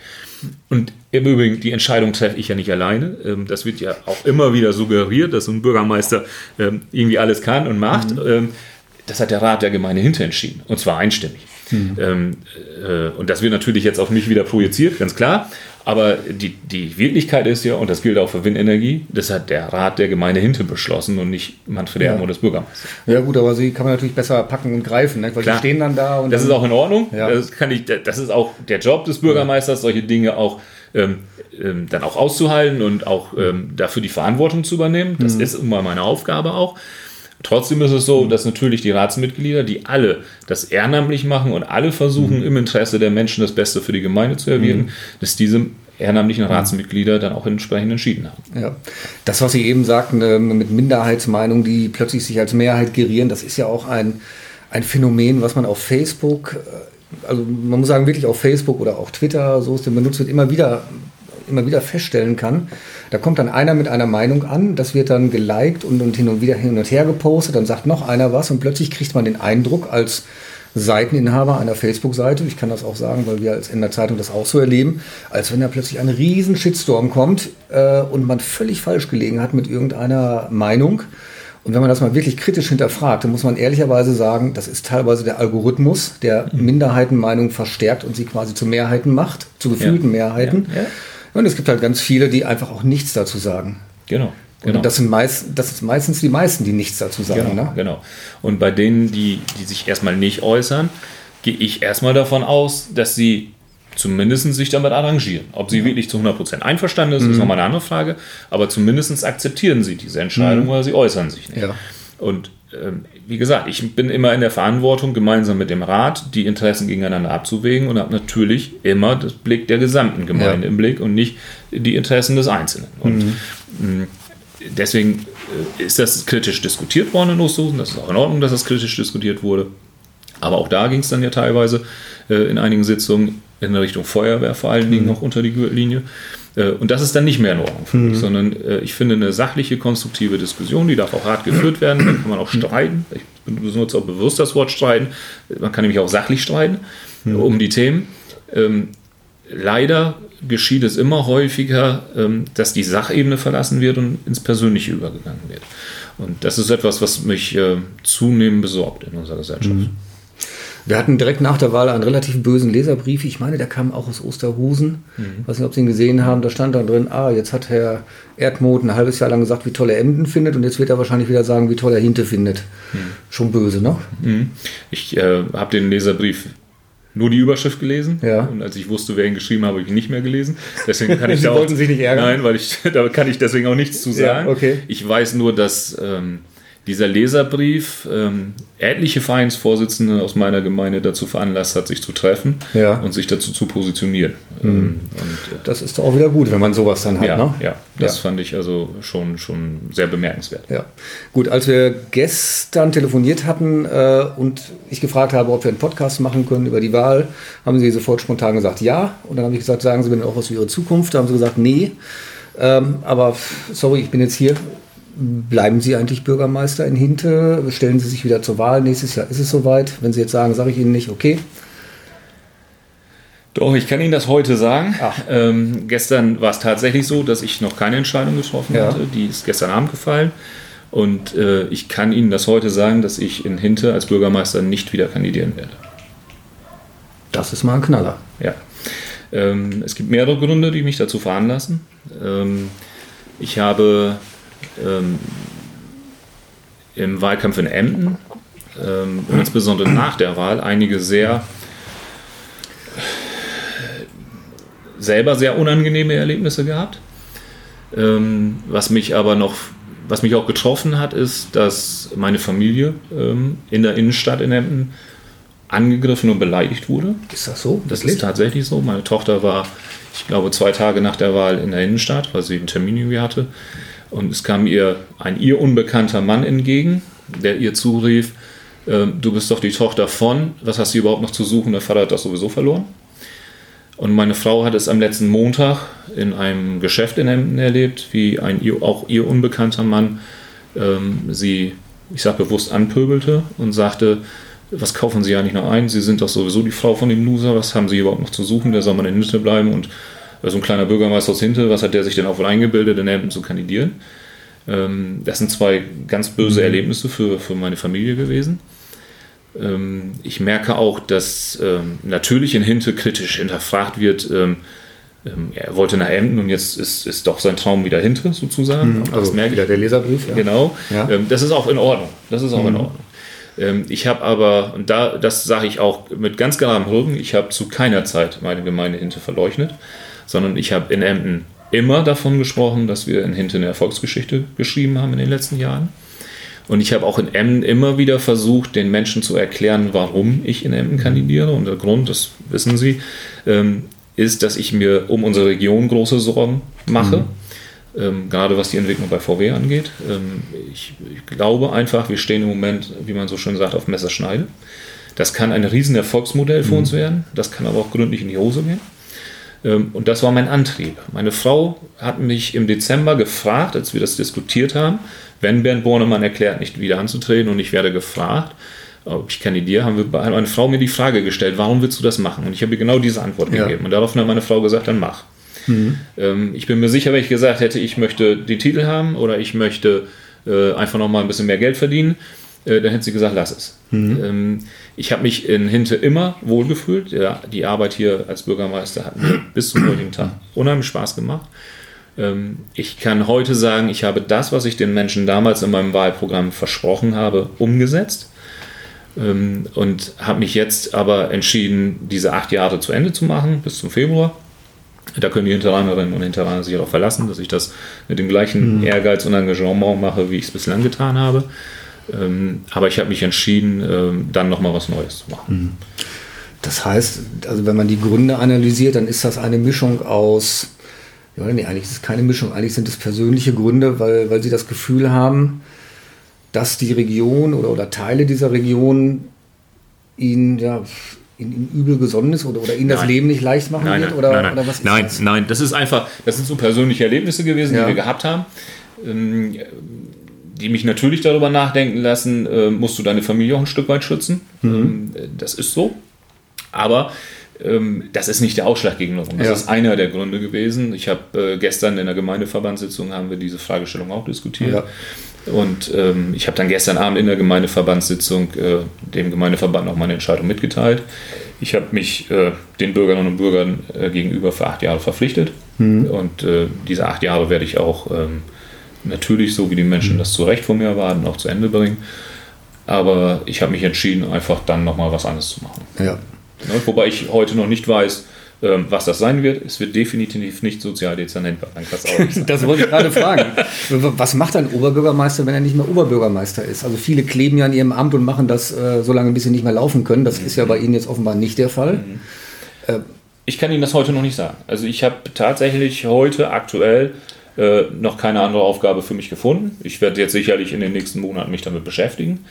Und im Übrigen, die Entscheidung treffe ich ja nicht alleine. Ähm, das wird ja auch immer wieder suggeriert, dass so ein Bürgermeister ähm, irgendwie alles kann und macht. Mhm. Das hat der Rat der Gemeinde hinterentschieden. Und zwar einstimmig. Mhm. Äh, und das wird natürlich jetzt auf mich wieder projiziert, ganz klar. Aber die, die Wirklichkeit ist ja, und das gilt auch für Windenergie, das hat der Rat der Gemeinde hinten beschlossen und nicht Manfred ja. Ermo, das Bürgermeister. Ja gut, aber sie kann man natürlich besser packen und greifen, ne? weil Klar. die stehen dann da. Und das ist auch in Ordnung. Ja. Das, kann ich, das ist auch der Job des Bürgermeisters, solche Dinge auch ähm, ähm, dann auch auszuhalten und auch ähm, dafür die Verantwortung zu übernehmen. Das mhm. ist immer meine Aufgabe auch. Trotzdem ist es so, dass natürlich die Ratsmitglieder, die alle das ehrenamtlich machen und alle versuchen, mhm. im Interesse der Menschen das Beste für die Gemeinde zu erwirken, mhm. dass diese ehrenamtlichen Ratsmitglieder dann auch entsprechend entschieden haben. Ja, das, was Sie eben sagten, ähm, mit Minderheitsmeinungen, die plötzlich sich als Mehrheit gerieren, das ist ja auch ein, ein Phänomen, was man auf Facebook, äh, also man muss sagen, wirklich auf Facebook oder auch Twitter, so ist der benutzt wird, immer wieder, immer wieder feststellen kann. Da kommt dann einer mit einer Meinung an, das wird dann geliked und, und hin und wieder hin und her gepostet, dann sagt noch einer was und plötzlich kriegt man den Eindruck als Seiteninhaber einer Facebook-Seite, ich kann das auch sagen, weil wir als in der Zeitung das auch so erleben, als wenn da plötzlich ein riesen Shitstorm kommt äh, und man völlig falsch gelegen hat mit irgendeiner Meinung. Und wenn man das mal wirklich kritisch hinterfragt, dann muss man ehrlicherweise sagen, das ist teilweise der Algorithmus, der mhm. Minderheitenmeinung verstärkt und sie quasi zu Mehrheiten macht, zu gefühlten ja. Mehrheiten. Ja. Ja. Und es gibt halt ganz viele, die einfach auch nichts dazu sagen. Genau. Genau. Und das sind, meist, das sind meistens die meisten, die nichts dazu sagen. Genau, ne? genau. Und bei denen, die, die sich erstmal nicht äußern, gehe ich erstmal davon aus, dass sie zumindest sich damit arrangieren. Ob sie ja. wirklich zu 100% einverstanden ist, mhm. ist nochmal eine andere Frage. Aber zumindest akzeptieren sie diese Entscheidung, mhm. weil sie äußern sich nicht. Ja. Und ähm, wie gesagt, ich bin immer in der Verantwortung, gemeinsam mit dem Rat die Interessen gegeneinander abzuwägen und habe natürlich immer das Blick der gesamten Gemeinde ja. im Blick und nicht die Interessen des Einzelnen. Und mhm. Mm, deswegen äh, ist das kritisch diskutiert worden in Osterhusen. Das ist auch in Ordnung, dass das kritisch diskutiert wurde. Aber auch da ging es dann ja teilweise äh, in einigen Sitzungen in Richtung Feuerwehr vor allen Dingen mhm. noch unter die Gürtellinie. Äh, und das ist dann nicht mehr in Ordnung für mich, mhm. sondern äh, ich finde eine sachliche, konstruktive Diskussion, die darf auch hart geführt werden, da kann man auch mhm. streiten. Ich benutze auch bewusst das Wort streiten. Man kann nämlich auch sachlich streiten mhm. um die Themen. Ähm, leider geschieht es immer häufiger, ähm, dass die Sachebene verlassen wird und ins Persönliche übergegangen wird. Und das ist etwas, was mich äh, zunehmend besorgt in unserer Gesellschaft. Mhm. Wir hatten direkt nach der Wahl einen relativ bösen Leserbrief. Ich meine, der kam auch aus Osterhusen. Mhm. Ich weiß nicht, ob Sie ihn gesehen haben. Da stand dann drin, ah, jetzt hat Herr Erdmut ein halbes Jahr lang gesagt, wie toll er Emden findet. Und jetzt wird er wahrscheinlich wieder sagen, wie toll er Hinte findet. Mhm. Schon böse, ne? Mhm. Ich äh, habe den Leserbrief nur die Überschrift gelesen. Ja. Und als ich wusste, wer ihn geschrieben hat, habe ich ihn nicht mehr gelesen. Deswegen kann ich Sie da wollten auch, sich nicht ärgern? Nein, weil ich, da kann ich deswegen auch nichts zu sagen. Ja, okay. Ich weiß nur, dass ähm, dieser Leserbrief ähm, etliche Vereinsvorsitzende aus meiner Gemeinde dazu veranlasst hat, sich zu treffen ja. und sich dazu zu positionieren. Mhm. Ähm, und, äh, das ist auch wieder gut, wenn man sowas dann hat. Ja, ne? ja das ja. fand ich also schon, schon sehr bemerkenswert. Ja. Gut, als wir gestern telefoniert hatten äh, und ich gefragt habe, ob wir einen Podcast machen können über die Wahl, haben sie sofort spontan gesagt, ja. Und dann habe ich gesagt, sagen Sie mir auch was für Ihre Zukunft. Da haben sie gesagt, nee. Ähm, aber sorry, ich bin jetzt hier Bleiben Sie eigentlich Bürgermeister in Hinte? Stellen Sie sich wieder zur Wahl? Nächstes Jahr ist es soweit. Wenn Sie jetzt sagen, sage ich Ihnen nicht, okay. Doch, ich kann Ihnen das heute sagen. Ähm, gestern war es tatsächlich so, dass ich noch keine Entscheidung getroffen ja. hatte. Die ist gestern Abend gefallen. Und äh, ich kann Ihnen das heute sagen, dass ich in Hinte als Bürgermeister nicht wieder kandidieren werde. Das ist mal ein Knaller. Ja. Ähm, es gibt mehrere Gründe, die mich dazu veranlassen. Ähm, ich habe ähm, im Wahlkampf in Emden, ähm, insbesondere nach der Wahl, einige sehr selber sehr unangenehme Erlebnisse gehabt, ähm, was mich aber noch was mich auch getroffen hat, ist, dass meine Familie ähm, in der Innenstadt in Emden angegriffen und beleidigt wurde. Ist das so? Das ist tatsächlich so. Meine Tochter war, ich glaube, zwei Tage nach der Wahl in der Innenstadt, weil sie einen Termin irgendwie hatte. Und es kam ihr ein ihr unbekannter Mann entgegen, der ihr zurief, äh, du bist doch die Tochter von, was hast du überhaupt noch zu suchen? Der Vater hat das sowieso verloren. Und meine Frau hat es am letzten Montag in einem Geschäft in Emden erlebt, wie ein auch ihr unbekannter Mann ähm, sie, ich sage bewusst, anpöbelte und sagte, was kaufen Sie ja nicht noch ein? Sie sind doch sowieso die Frau von dem Loser, was haben Sie überhaupt noch zu suchen? Der soll mal in der Mitte bleiben und so ein kleiner Bürgermeister aus Hinte, was hat der sich denn auch wohl eingebildet, in Emden zu kandidieren? Ähm, das sind zwei ganz böse mhm. Erlebnisse für, für meine Familie gewesen. Ähm, ich merke auch, dass ähm, natürlich in Hinte kritisch hinterfragt wird, ähm, ähm, er wollte nach Emden und jetzt ist, ist doch sein Traum wieder Hinte sozusagen. Mhm, also das merke wieder ich. der Leserbrief. Ja. Genau. Ja. Ähm, das ist auch in Ordnung. Das ist auch mhm. in Ordnung. Ich habe aber, und da, das sage ich auch mit ganz geradem Rücken, ich habe zu keiner Zeit meine Gemeinde Hinte verleugnet sondern ich habe in Emden immer davon gesprochen, dass wir in Hinte eine Erfolgsgeschichte geschrieben haben in den letzten Jahren. Und ich habe auch in Emden immer wieder versucht, den Menschen zu erklären, warum ich in Emden kandidiere. Und der Grund, das wissen Sie, ähm, ist, dass ich mir um unsere Region große Sorgen mache. Mhm. Ähm, gerade was die Entwicklung bei VW angeht. Ähm, ich, ich, glaube einfach, wir stehen im Moment, wie man so schön sagt, auf Messerschneide. Das kann ein riesen Erfolgsmodell für mhm. uns werden, das kann aber auch gründlich in die Hose gehen. Ähm, und das war mein Antrieb. Meine Frau hat mich im Dezember gefragt, als wir das diskutiert haben, wenn Bernd Bornemann erklärt, nicht wieder anzutreten und ich werde gefragt, ob ich kandidiere, haben wir, hat meine Frau mir die Frage gestellt, warum willst du das machen? Und ich habe ihr genau diese Antwort ja. gegeben. Und daraufhin hat meine Frau gesagt, dann mach. Mhm. Ähm, ich bin mir sicher, wenn ich gesagt hätte, ich möchte den Titel haben oder ich möchte äh, einfach nochmal ein bisschen mehr Geld verdienen, äh, dann hätte sie gesagt, lass es. Mhm. Ähm, ich habe mich in Hinte immer wohlgefühlt. Ja, die Arbeit hier als Bürgermeister hat mir bis zum heutigen Tag unheimlich Spaß gemacht. Ähm, ich kann heute sagen, ich habe das, was ich den Menschen damals in meinem Wahlprogramm versprochen habe, umgesetzt. Ähm, und habe mich jetzt aber entschieden, diese acht Jahre zu Ende zu machen, bis zum Februar. Da können die Hinterrheinerinnen und Hinterrheiner sich auch verlassen, dass ich das mit dem gleichen mhm. Ehrgeiz und Engagement mache, wie ich es bislang getan habe. Ähm, aber ich habe mich entschieden, ähm, dann nochmal was Neues zu machen. Mhm. Das heißt, also wenn man die Gründe analysiert, dann ist das eine Mischung aus, ja, nee, eigentlich ist es keine Mischung, eigentlich sind es persönliche Gründe, weil, weil sie das Gefühl haben, dass die Region oder, oder Teile dieser Region ihnen ja, ihnen übel gesonnen ist oder, oder ihnen das Leben nicht leicht machen nein, wird? Nein, oder, nein, nein. oder was nein, das? nein, das ist einfach, das sind so persönliche Erlebnisse gewesen, ja. die wir gehabt haben. Ähm, die mich natürlich darüber nachdenken lassen, äh, musst du deine Familie auch ein Stück weit schützen. Mhm. Ähm, das ist so. Aber ähm, das ist nicht der ausschlaggebende Grund. Das ja. ist einer der Gründe gewesen. Ich habe äh, gestern in der Gemeindeverbandssitzung haben wir diese Fragestellung auch diskutiert. Ja. Und ähm, ich habe dann gestern Abend in der Gemeindeverbandssitzung äh, dem Gemeindeverband auch meine Entscheidung mitgeteilt. Ich habe mich äh, den Bürgerinnen und Bürgern äh, gegenüber für acht Jahre verpflichtet. Mhm. Und äh, diese acht Jahre werde ich auch ähm, natürlich, so wie die Menschen das zu Recht von mir erwarten, auch zu Ende bringen. Aber ich habe mich entschieden, einfach dann nochmal was anderes zu machen. Ja. Ne, wobei ich heute noch nicht weiß, ähm, was das sein wird. Es wird definitiv nicht sozialdezernent sein. das wollte ich gerade fragen. Was macht ein Oberbürgermeister, wenn er nicht mehr Oberbürgermeister ist? Also viele kleben ja an ihrem Amt und machen das äh, so lange, bis sie nicht mehr laufen können. Das mhm. ist ja bei Ihnen jetzt offenbar nicht der Fall. Mhm. Äh, ich kann Ihnen das heute noch nicht sagen. Also ich habe tatsächlich heute aktuell äh, noch keine andere Aufgabe für mich gefunden. Ich werde jetzt sicherlich in den nächsten Monaten mich damit beschäftigen.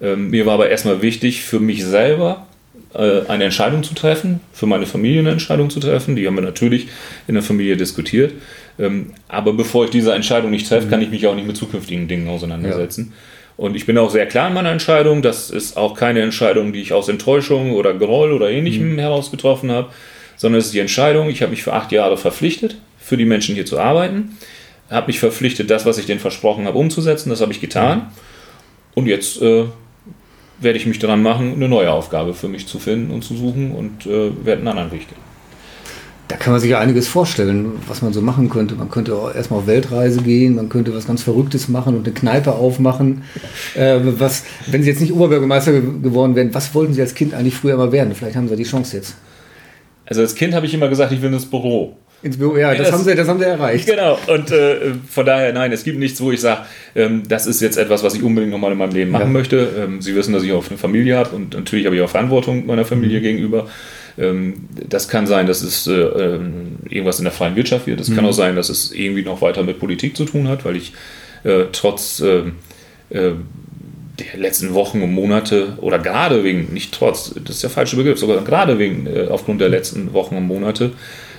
Ähm, mir war aber erstmal wichtig, für mich selber äh, eine Entscheidung zu treffen, für meine Familie eine Entscheidung zu treffen. Die haben wir natürlich in der Familie diskutiert. Ähm, aber bevor ich diese Entscheidung nicht treffe, kann ich mich auch nicht mit zukünftigen Dingen auseinandersetzen. Ja. Und ich bin auch sehr klar in meiner Entscheidung. Das ist auch keine Entscheidung, die ich aus Enttäuschung oder Groll oder ähnlichem mhm. heraus getroffen habe, sondern es ist die Entscheidung, ich habe mich für acht Jahre verpflichtet, für die Menschen hier zu arbeiten. Habe mich verpflichtet, das, was ich denen versprochen habe, umzusetzen. Das habe ich getan. Und jetzt äh, werde ich mich daran machen, eine neue Aufgabe für mich zu finden und zu suchen und äh, werde einen anderen Weg gehen. Da kann man sich ja einiges vorstellen, was man so machen könnte. Man könnte auch erstmal auf Weltreise gehen, man könnte was ganz Verrücktes machen und eine Kneipe aufmachen. Äh, was, wenn Sie jetzt nicht Oberbürgermeister geworden wären, was wollten Sie als Kind eigentlich früher mal werden? Vielleicht haben Sie die Chance jetzt. Also als Kind habe ich immer gesagt, ich will ins Büro. Ins Büro, ja, das, das- haben sie, das haben sie erreicht. Genau, und äh, von daher, nein, es gibt nichts, wo ich sage, ähm, das ist jetzt etwas, was ich unbedingt nochmal in meinem Leben machen Ja. möchte. Ähm, Sie wissen, dass ich auch eine Familie habe und natürlich habe ich auch Verantwortung meiner Familie gegenüber. Ähm, das kann sein, dass es äh, ähm, irgendwas in der freien Wirtschaft wird. Es kann auch sein, dass es irgendwie noch weiter mit Politik zu tun hat, weil ich äh, trotz ähm, äh, der letzten Wochen und Monate oder gerade wegen, nicht trotz, das ist der falsche Begriff, sogar gerade wegen, äh, aufgrund der letzten Wochen und Monate,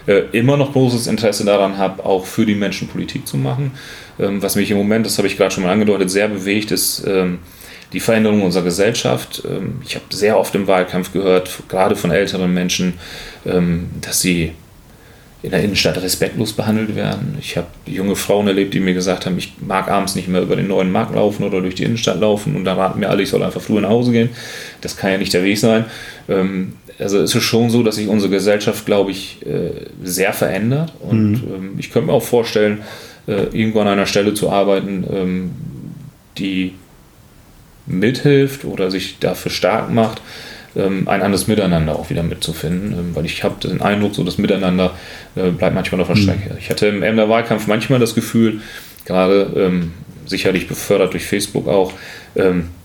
äh, immer noch großes Interesse daran habe, auch für die Menschen Politik zu machen. Ähm, was mich im Moment, das habe ich gerade schon mal angedeutet, sehr bewegt, ist ähm, die Veränderung unserer Gesellschaft. Ähm, ich habe sehr oft im Wahlkampf gehört, gerade von älteren Menschen, ähm, dass sie in der Innenstadt respektlos behandelt werden. Ich habe junge Frauen erlebt, die mir gesagt haben, ich mag abends nicht mehr über den neuen Markt laufen oder durch die Innenstadt laufen und da raten mir alle, ich soll einfach früher nach Hause gehen. Das kann ja nicht der Weg sein. Ähm, also es ist schon so, dass sich unsere Gesellschaft, glaube ich, äh, sehr verändert und ähm, ich könnte mir auch vorstellen, äh, irgendwo an einer Stelle zu arbeiten, ähm, die mithilft oder sich dafür stark macht, ähm, ein anderes Miteinander auch wieder mitzufinden, weil ich habe den Eindruck, so das Miteinander äh, bleibt manchmal auf der Strecke. Ich hatte im Emder Wahlkampf manchmal das Gefühl, gerade sicherlich befördert durch Facebook auch,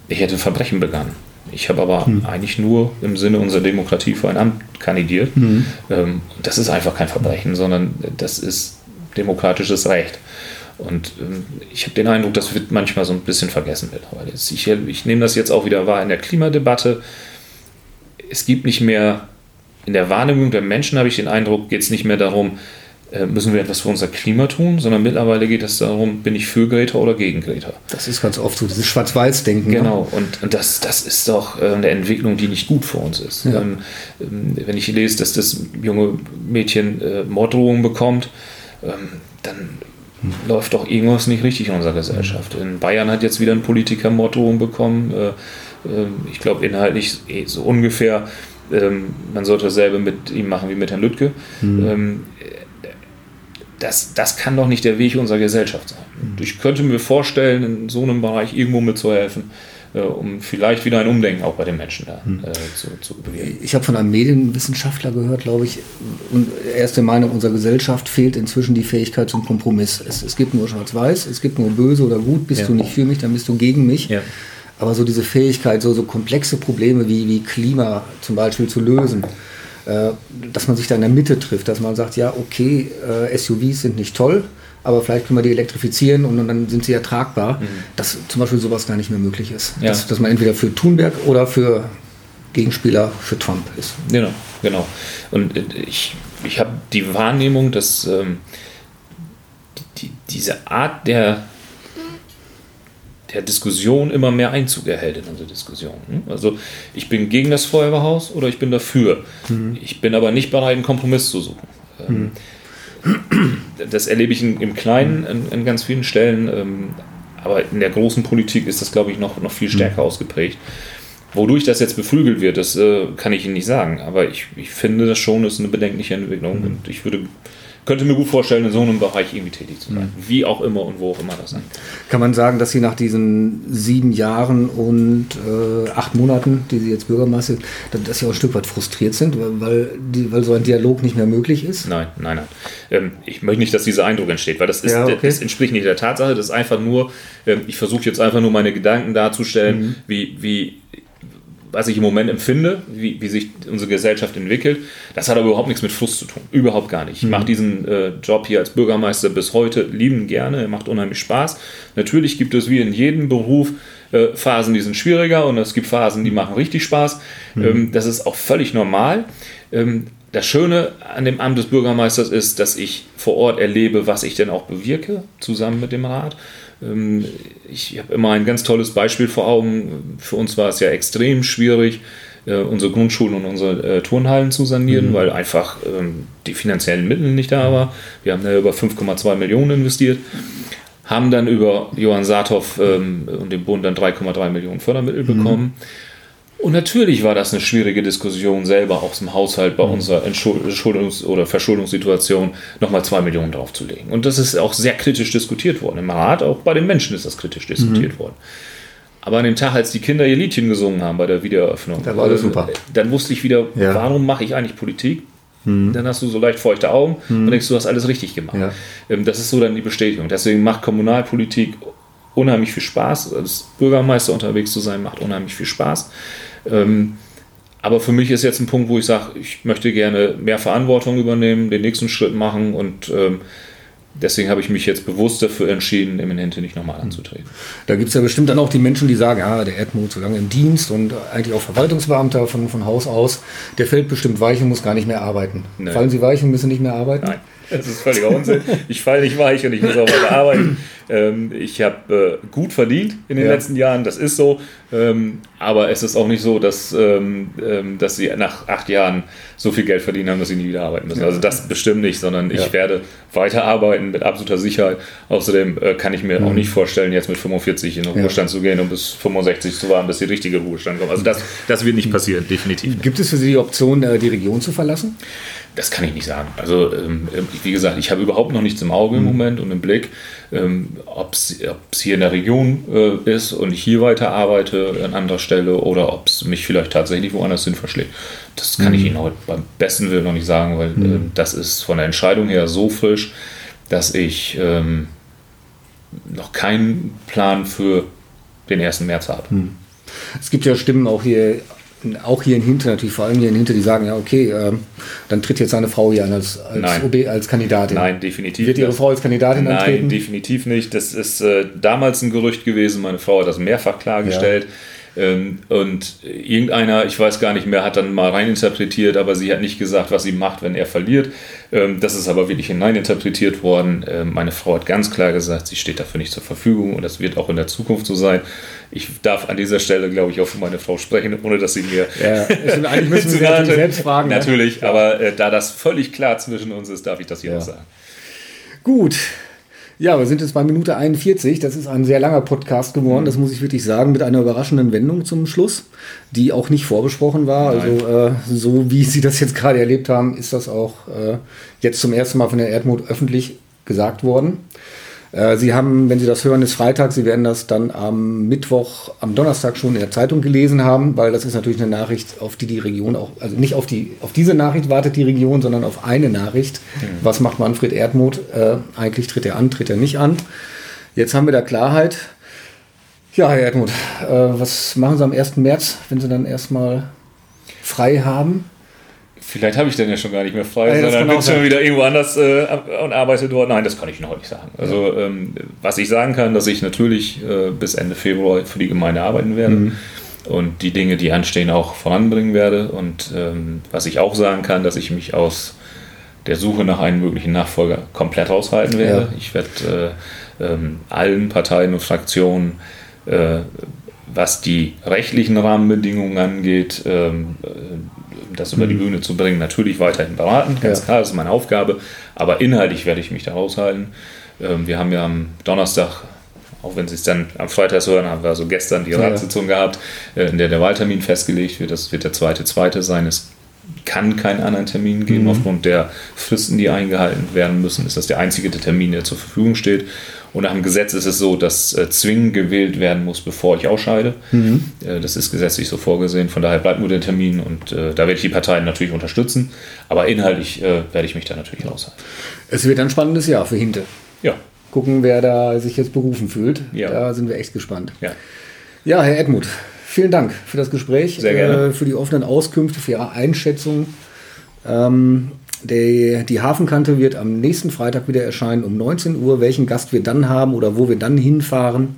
ich hätte Verbrechen begangen. Ich habe aber eigentlich nur im Sinne unserer Demokratie für ein Amt kandidiert. Ähm, das ist einfach kein Verbrechen, sondern das ist demokratisches Recht. Und ähm, ich habe den Eindruck, das wird manchmal so ein bisschen vergessen mittlerweile. Ich, ich nehme das jetzt auch wieder wahr in der Klimadebatte. Es gibt nicht mehr, in der Wahrnehmung der Menschen habe ich den Eindruck, geht es nicht mehr darum, müssen wir etwas für unser Klima tun, sondern mittlerweile geht es darum, bin ich für Greta oder gegen Greta. Das ist ganz oft so, dieses Schwarz-Weiß-Denken. ne? Genau, und, und das, das ist doch äh, eine Entwicklung, die nicht gut für uns ist. Ja. Ähm, ähm, wenn ich lese, dass das junge Mädchen äh, Morddrohungen bekommt, ähm, dann läuft doch irgendwas nicht richtig in unserer Gesellschaft. In Bayern hat jetzt wieder ein Politiker Morddrohungen bekommen. Äh, ähm, ich glaube, inhaltlich eh so ungefähr, ähm, man sollte dasselbe mit ihm machen wie mit Herrn Lüttke. Ähm, das, das kann doch nicht der Weg unserer Gesellschaft sein. Und Ich könnte mir vorstellen, in so einem Bereich irgendwo mitzuhelfen, äh, um vielleicht wieder ein Umdenken auch bei den Menschen da äh, zu, zu bewirken. Ich habe von einem Medienwissenschaftler gehört, glaube ich, und er ist der Meinung, unserer Gesellschaft fehlt inzwischen die Fähigkeit zum Kompromiss. Es, es gibt nur Schwarz-Weiß, es gibt nur böse oder gut, bist Ja. du nicht für mich, dann bist du gegen mich. Ja. Aber so diese Fähigkeit, so, so komplexe Probleme wie, wie Klima zum Beispiel zu lösen, dass man sich da in der Mitte trifft, dass man sagt, ja, okay, äh, SUVs sind nicht toll, aber vielleicht können wir die elektrifizieren und dann sind sie ertragbar, dass zum Beispiel sowas gar nicht mehr möglich ist. Ja. Dass, dass man entweder für Thunberg oder für Gegenspieler für Trump ist. Genau, genau. Und äh, ich, ich habe die Wahrnehmung, dass ähm, die, diese Art der, der Diskussion immer mehr Einzug erhält in unsere Diskussion. hm? Also ich bin gegen das Feuerwehrhaus oder ich bin dafür. Ich bin aber nicht bereit, einen Kompromiss zu suchen. Ähm, Das erlebe ich im Kleinen an, an ganz vielen Stellen, ähm, aber in der großen Politik ist das, glaube ich, noch, noch viel stärker ausgeprägt. Wodurch das jetzt beflügelt wird, das äh, kann ich Ihnen nicht sagen. Aber ich, ich finde das schon, ist eine bedenkliche Entwicklung. Und ich würde, könnte mir gut vorstellen, in so einem Bereich irgendwie tätig zu sein. Wie auch immer und wo auch immer das sein kann. Kann man sagen, dass Sie nach diesen sieben Jahren und äh, acht Monaten, die Sie jetzt Bürgermeister sind, dass- Sie auch ein Stück weit frustriert sind, weil, weil, so ein Dialog nicht mehr möglich ist? Nein, nein, nein. Ähm, ich möchte nicht, dass dieser Eindruck entsteht, weil das, ist, Ja, okay. das entspricht nicht der Tatsache. Das ist einfach nur, ähm, ich versuche jetzt einfach nur meine Gedanken darzustellen, wie, wie, was ich im Moment empfinde, wie, wie sich unsere Gesellschaft entwickelt. Das hat aber überhaupt nichts mit Frust zu tun. Überhaupt gar nicht. Ich mache diesen äh, Job hier als Bürgermeister bis heute lieben gerne. Er macht unheimlich Spaß. Natürlich gibt es wie in jedem Beruf äh, Phasen, die sind schwieriger und es gibt Phasen, die machen richtig Spaß. Ähm, das ist auch völlig normal. Ähm, das Schöne an dem Amt des Bürgermeisters ist, dass ich vor Ort erlebe, was ich denn auch bewirke, zusammen mit dem Rat. Ähm, Ich habe immer ein ganz tolles Beispiel vor Augen. Für uns war es ja extrem schwierig, äh, unsere Grundschulen und unsere äh, Turnhallen zu sanieren, weil einfach ähm, die finanziellen Mittel nicht da waren. Wir haben da über 5,2 Millionen investiert, haben dann über Johann Saathoff ähm, und den Bund dann 3,3 Millionen Fördermittel bekommen. Und natürlich war das eine schwierige Diskussion selber aus dem Haushalt bei unserer Entschuldungs- oder Verschuldungssituation nochmal zwei Millionen draufzulegen. Und das ist auch sehr kritisch diskutiert worden. Im Rat, auch bei den Menschen ist das kritisch diskutiert worden. Aber an dem Tag, als die Kinder ihr Liedchen gesungen haben bei der Wiedereröffnung, Da war alles äh, super. dann wusste ich wieder, Ja. warum mache ich eigentlich Politik? dann hast du so leicht feuchte Augen und denkst, du hast alles richtig gemacht. Ja. Ähm, das ist so dann die Bestätigung. Deswegen macht Kommunalpolitik unheimlich viel Spaß. Als Bürgermeister unterwegs zu sein, macht unheimlich viel Spaß. Ähm, aber für mich ist jetzt ein Punkt, wo ich sage, ich möchte gerne mehr Verantwortung übernehmen, den nächsten Schritt machen und ähm, deswegen habe ich mich jetzt bewusst dafür entschieden, Eminente nicht nochmal anzutreten. Da gibt es ja bestimmt dann auch die Menschen, die sagen, ja, der Erdmut so lange im Dienst und eigentlich auch Verwaltungsbeamter von, von Haus aus, der fällt bestimmt weich und muss gar nicht mehr arbeiten. Nee. Fallen Sie weich und müssen nicht mehr arbeiten? Nein, das ist völliger Unsinn. Ich falle nicht weich und ich muss auch weiter arbeiten. Ähm, ich habe äh, gut verdient in den Ja. letzten Jahren, das ist so. Ähm, aber es ist auch nicht so, dass, ähm, ähm, dass sie nach acht Jahren so viel Geld verdienen haben, dass sie nie wieder arbeiten müssen. Also das bestimmt nicht, sondern ich Ja. werde weiter arbeiten mit absoluter Sicherheit. Außerdem äh, kann ich mir Mhm. auch nicht vorstellen, jetzt mit 45 in den Ruhestand zu gehen und bis 65 zu warten, bis die richtige Ruhestand kommt. Also das, das wird nicht passieren, definitiv. Gibt es für Sie die Option, äh, die Region zu verlassen? Das kann ich nicht sagen. Also, ähm, wie gesagt, ich habe überhaupt noch nichts im Auge im Moment und im Blick, ähm, ob es hier in der Region äh, ist und ich hier weiter arbeite an anderer Stelle oder ob es mich vielleicht tatsächlich woanders hin verschlägt. Das kann ich Ihnen heute beim besten Willen noch nicht sagen, weil ähm, das ist von der Entscheidung her so frisch, dass ich ähm, noch keinen Plan für den 1. März habe. Es gibt ja Stimmen auch hier, auch hier in Hinter, natürlich vor allem hier in Hinter, die sagen, ja, okay, ähm, dann tritt jetzt seine Frau hier an als, als, Nein. OB, als Kandidatin. Nein, definitiv Wird Ihre. Frau als Kandidatin Nein, antreten? definitiv nicht. Das ist äh, damals ein Gerücht gewesen. Meine Frau hat das mehrfach klargestellt. Ähm, und irgendeiner, ich weiß gar nicht mehr, hat dann mal reininterpretiert, aber sie hat nicht gesagt, was sie macht, wenn er verliert. Ähm, das ist aber wirklich hineininterpretiert worden. Ähm, meine Frau hat ganz klar gesagt, sie steht dafür nicht zur Verfügung und das wird auch in der Zukunft so sein. Ich darf an dieser Stelle, glaube ich, auch für meine Frau sprechen, ohne dass sie mir. Ja, ist- eigentlich müssen wir natürlich selbst fragen, ne? Natürlich, aber äh, da das völlig klar zwischen uns ist, darf ich das hier Ja. auch sagen. Gut. Ja, wir sind jetzt bei Minute 41. Das ist ein sehr langer Podcast geworden, das muss ich wirklich sagen, mit einer überraschenden Wendung zum Schluss, die auch nicht vorbesprochen war. Nein. Also äh, so wie Sie das jetzt gerade erlebt haben, ist das auch äh, jetzt zum ersten Mal von der Erdmut öffentlich gesagt worden. Äh, Sie haben, wenn Sie das hören, ist Freitag. Sie werden das dann am Mittwoch, am Donnerstag schon in der Zeitung gelesen haben, weil das ist natürlich eine Nachricht, auf die die Region auch, also nicht auf die, auf diese Nachricht wartet die Region, sondern auf eine Nachricht. Was macht Manfred Erdmuth? Äh, eigentlich tritt er an, tritt er nicht an. Jetzt haben wir da Klarheit. Ja, Herr Erdmuth, äh, was machen Sie am 1. März, wenn Sie dann erstmal frei haben? Vielleicht habe ich dann ja schon gar nicht mehr frei, Ja, sondern bin schon sein. wieder irgendwo anders äh, und arbeite dort. Nein, das kann ich noch nicht sagen. Also, ähm, was ich sagen kann, dass ich natürlich äh, bis Ende Februar für die Gemeinde arbeiten werde Mhm. und die Dinge, die anstehen, auch voranbringen werde. Und ähm, was ich auch sagen kann, dass ich mich aus der Suche nach einem möglichen Nachfolger komplett raushalten werde. Ja. Ich werde äh, ähm, allen Parteien und Fraktionen, äh, was die rechtlichen Rahmenbedingungen angeht, ähm, äh, das über die Bühne zu bringen, natürlich weiterhin beraten. Ganz Ja. klar, das ist meine Aufgabe. Aber inhaltlich werde ich mich da raushalten. Ähm, wir haben ja am Donnerstag, auch wenn Sie es dann am Freitag hören, haben wir also gestern die Ja. Ratssitzung gehabt, äh, in der der Wahltermin festgelegt wird. Das wird der zweite, zweite sein. Es kann keinen anderen Termin geben. Aufgrund der Fristen, die eingehalten werden müssen, ist das der einzige Termin, der zur Verfügung steht. Und nach dem Gesetz ist es so, dass äh, zwingend gewählt werden muss, bevor ich ausscheide. Äh, das ist gesetzlich so vorgesehen. Von daher bleibt nur der Termin und äh, da werde ich die Parteien natürlich unterstützen. Aber inhaltlich äh, werde ich mich da natürlich raushalten. Es wird ein spannendes Jahr für Hinte. Ja, Gucken, wer da sich jetzt berufen fühlt. Ja. Da sind wir echt gespannt. ja. Ja, Herr Edmund, vielen Dank für das Gespräch, Sehr gerne. Äh, für die offenen Auskünfte, für Ihre Einschätzung. Ähm, die, die Hafenkante wird am nächsten Freitag wieder erscheinen um 19 Uhr. Welchen Gast wir dann haben oder wo wir dann hinfahren,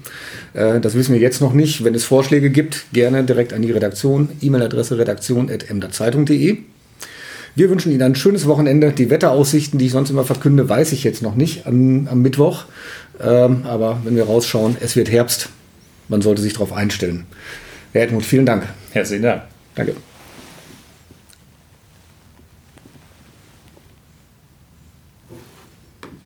äh, das wissen wir jetzt noch nicht. Wenn es Vorschläge gibt, gerne direkt an die Redaktion. E-Mail-Adresse redaktion.emderzeitung.de. Wir wünschen Ihnen ein schönes Wochenende. Die Wetteraussichten, die ich sonst immer verkünde, weiß ich jetzt noch nicht am, am Mittwoch. Ähm, aber wenn wir rausschauen, es wird Herbst. Man sollte sich darauf einstellen. Herr Edmund, vielen Dank. Herzlichen Dank. Danke.